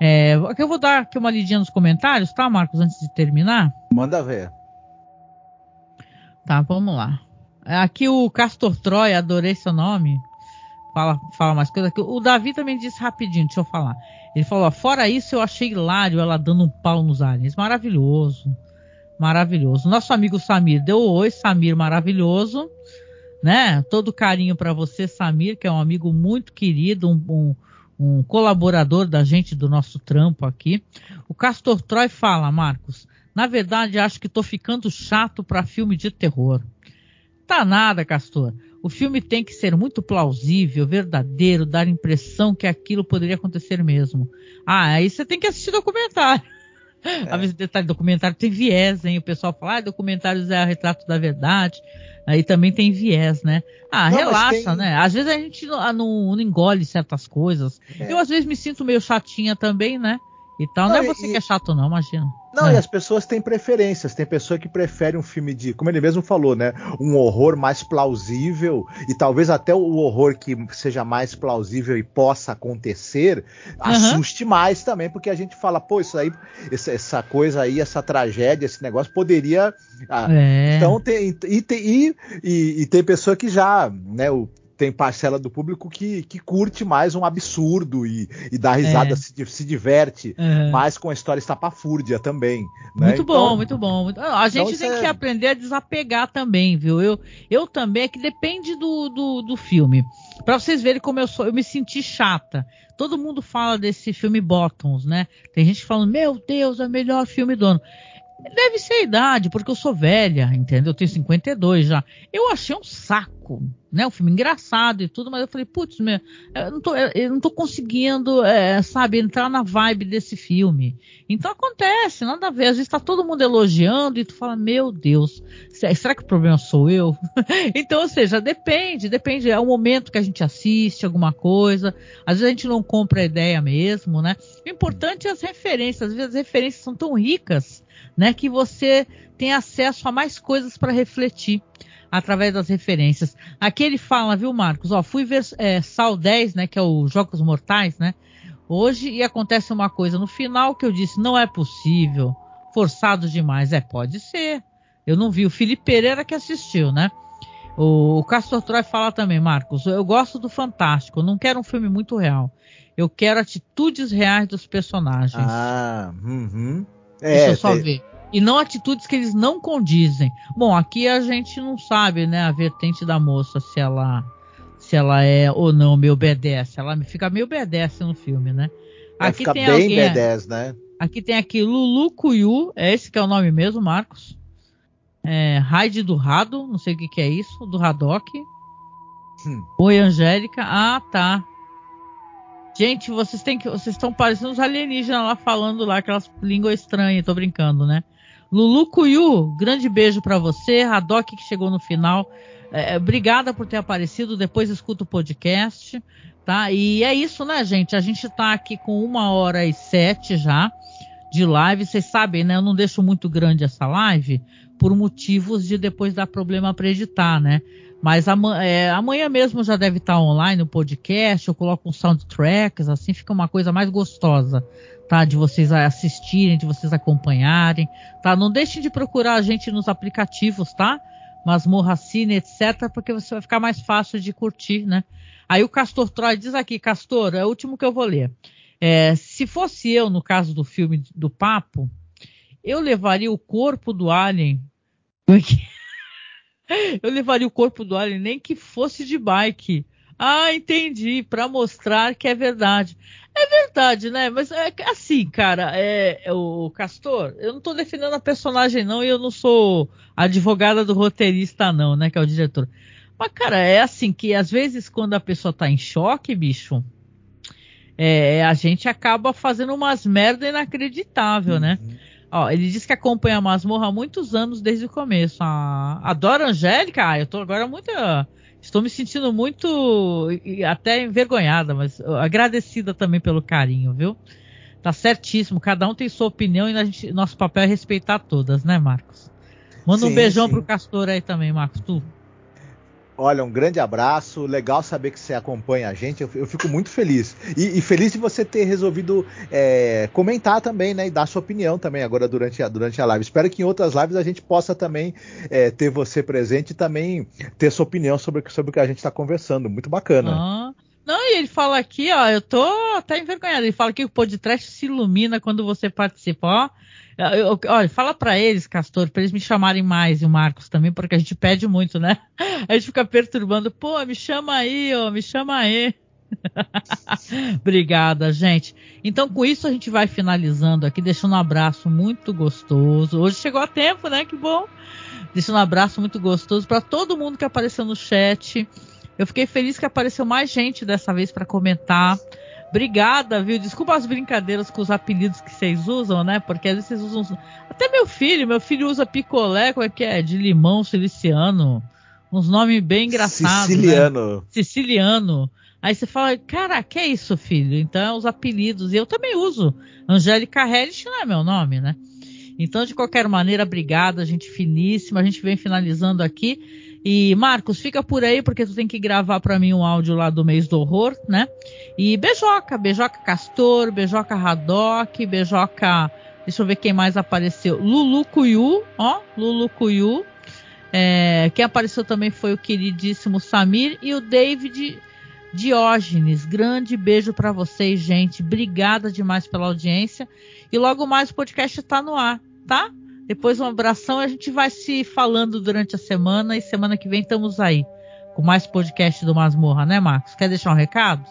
É, eu vou dar aqui uma lidinha nos comentários, tá, Marcos, antes de terminar? Manda ver. Tá, vamos lá. Aqui o Castor Troy, adorei seu nome fala, fala mais coisa. O Davi também disse rapidinho, deixa eu falar. Ele falou: fora isso, eu achei hilário ela dando um pau nos aliens. Maravilhoso. Maravilhoso. Nosso amigo Samir deu oi, Samir, maravilhoso. Né? Todo carinho para você, Samir, que é um amigo muito querido, um, um, um colaborador da gente do nosso trampo aqui. O Castor Troy fala, Marcos. Na verdade, acho que tô ficando chato para filme de terror. Tá nada, Castor. O filme tem que ser muito plausível, verdadeiro, dar a impressão que aquilo poderia acontecer mesmo. Ah, aí você tem que assistir documentário. É. Às vezes, detalhe, documentário tem viés, hein? O pessoal fala, ah, documentários é o retrato da verdade. Aí também tem viés, né? Ah, não, relaxa, tem... né? Às vezes a gente não, não, não engole certas coisas. É. Eu, às vezes, me sinto meio chatinha também, né? e tal. Não, não é você e, que é chato, não, imagina. Não, é. e as pessoas têm preferências. Tem pessoa que prefere um filme de, como ele mesmo falou, né? Um horror mais plausível e talvez até o horror que seja mais plausível e possa acontecer uhum. assuste mais também, porque a gente fala, pô, isso aí, essa, coisa aí, essa tragédia, esse negócio poderia. Ah, é. Então tem e, e, e, e, tem pessoa que já, né? O, tem parcela do público que, que curte mais um absurdo e, e dá risada, é. se, se, diverte uhum. mais com a história estapafúrdia também. Né? Muito então, bom, muito bom. A gente então tem é... que aprender a desapegar também, viu? Eu, eu também, é que depende do, do, do filme. Para vocês verem como eu sou, eu me senti chata. Todo mundo fala desse filme Bottoms, né? Tem gente falando, meu Deus, é o melhor filme do ano. Deve ser a idade, porque eu sou velha, entendeu? Eu tenho 52 já. Eu achei um saco, né? Um filme engraçado e tudo, mas eu falei, putz, meu, eu não tô, eu não tô conseguindo, é, sabe, entrar na vibe desse filme. Então acontece, nada a ver. Às vezes tá todo mundo elogiando e tu fala, meu Deus, será que o problema sou eu? então, ou seja, depende, depende. É o momento que a gente assiste alguma coisa. Às vezes a gente não compra a ideia mesmo, né? O importante é as referências. Às vezes as referências são tão ricas né, que você tem acesso a mais coisas para refletir através das referências. Aqui ele fala, viu, Marcos? Ó, fui ver é, Sal 10, né, que é o Jogos Mortais, né? Hoje e acontece uma coisa no final que eu disse, não é possível. forçado demais. É, pode ser. Eu não vi. O Felipe Pereira que assistiu, né? O, o Castor Troy fala também, Marcos. Eu gosto do Fantástico. Não quero um filme muito real. Eu quero atitudes reais dos personagens. Ah, uhum. Deixa eu só ver. E não atitudes que eles não condizem. Bom, aqui a gente não sabe, né, a vertente da moça, se ela se ela é ou não me obedece. Ela fica meio obedece no filme, né? Vai aqui tem bem alguém, B10, né? Aqui tem aqui Lulu Cuyu, é esse que é o nome mesmo, Marcos. É, Raid do Rado, não sei o que, que é isso, do Haddock. Hum. Oi, Angélica. Ah, tá. Gente, vocês têm que. Vocês estão parecendo os alienígenas lá falando lá, aquelas línguas estranhas, tô brincando, né? Lulu Cuyu, grande beijo para você. Haddock que chegou no final. É, obrigada por ter aparecido. Depois escuta o podcast. Tá? E é isso, né, gente? A gente tá aqui com uma hora e sete já de live. Vocês sabem, né? Eu não deixo muito grande essa live por motivos de depois dar problema para editar, né? Mas é, amanhã mesmo já deve estar online o podcast. Eu coloco uns soundtracks, assim fica uma coisa mais gostosa, tá? De vocês assistirem, de vocês acompanharem, tá? Não deixem de procurar a gente nos aplicativos, tá? Masmorra Cine, etc., porque você vai ficar mais fácil de curtir, né? Aí o Castor Troy diz aqui, Castor, é o último que eu vou ler. É, se fosse eu, no caso do filme do Papo, eu levaria o corpo do Alien. Eu levaria o corpo do Alien nem que fosse de bike. Ah, entendi, para mostrar que é verdade. É verdade, né? Mas é assim, cara, é, é, o Castor, eu não tô defendendo a personagem não e eu não sou advogada do roteirista não, né, que é o diretor. Mas, cara, é assim que às vezes quando a pessoa tá em choque, bicho, é, a gente acaba fazendo umas merda inacreditável, né? uhum. né? Ó, ele diz que acompanha a masmorra há muitos anos desde o começo. A, adora Angélica, ah, eu tô agora muito. Estou me sentindo muito até envergonhada, mas agradecida também pelo carinho, viu? Tá certíssimo, cada um tem sua opinião e a gente, nosso papel é respeitar todas, né, Marcos? Manda sim, um beijão sim. pro Castor aí também, Marcos. Tu. Olha, um grande abraço. Legal saber que você acompanha a gente. Eu, fico muito feliz. E, e, feliz de você ter resolvido é, comentar também, né? E dar sua opinião também agora durante a, durante a live. Espero que em outras lives a gente possa também é, ter você presente e também ter sua opinião sobre, sobre o que a gente está conversando. Muito bacana. Ah. Não, e ele fala aqui, ó, eu tô até envergonhado. Ele fala que o podcast se ilumina quando você participa, ó. Eu, olha, fala para eles, Castor, para eles me chamarem mais e o Marcos também, porque a gente pede muito, né? A gente fica perturbando, pô, me chama aí, ó, me chama aí. Obrigada, gente. Então, com isso, a gente vai finalizando aqui, deixando um abraço muito gostoso. Hoje chegou a tempo, né? Que bom. Deixando um abraço muito gostoso para todo mundo que apareceu no chat. Eu fiquei feliz que apareceu mais gente dessa vez para comentar. Obrigada, viu? Desculpa as brincadeiras com os apelidos que vocês usam, né? Porque às vezes vocês usam. Até meu filho, meu filho usa picolé, como é que é? De limão siliciano. Uns nomes bem engraçados. Né? Siciliano. Né? Siciliano. Aí você fala, cara, que é isso, filho? Então, é os apelidos. E eu também uso. Angélica Hellish não é meu nome, né? Então, de qualquer maneira, obrigada, gente finíssima. A gente vem finalizando aqui. E Marcos, fica por aí porque tu tem que gravar para mim um áudio lá do mês do horror, né? E beijoca, beijoca Castor, beijoca Haddock, beijoca. Deixa eu ver quem mais apareceu. Lulu Cuyu, ó, Lulu Cuyu. É, quem apareceu também foi o queridíssimo Samir e o David Diógenes. Grande beijo para vocês, gente. Obrigada demais pela audiência. E logo mais o podcast está no ar, tá? Depois um abração, a gente vai se falando durante a semana e semana que vem estamos aí com mais podcast do Masmorra, né, Marcos? Quer deixar um recado?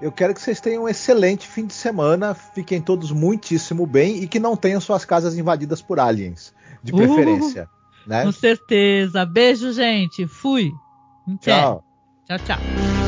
Eu quero que vocês tenham um excelente fim de semana, fiquem todos muitíssimo bem e que não tenham suas casas invadidas por aliens, de preferência. Uh, né? Com certeza. Beijo, gente. Fui. Tchau. Tchau, tchau.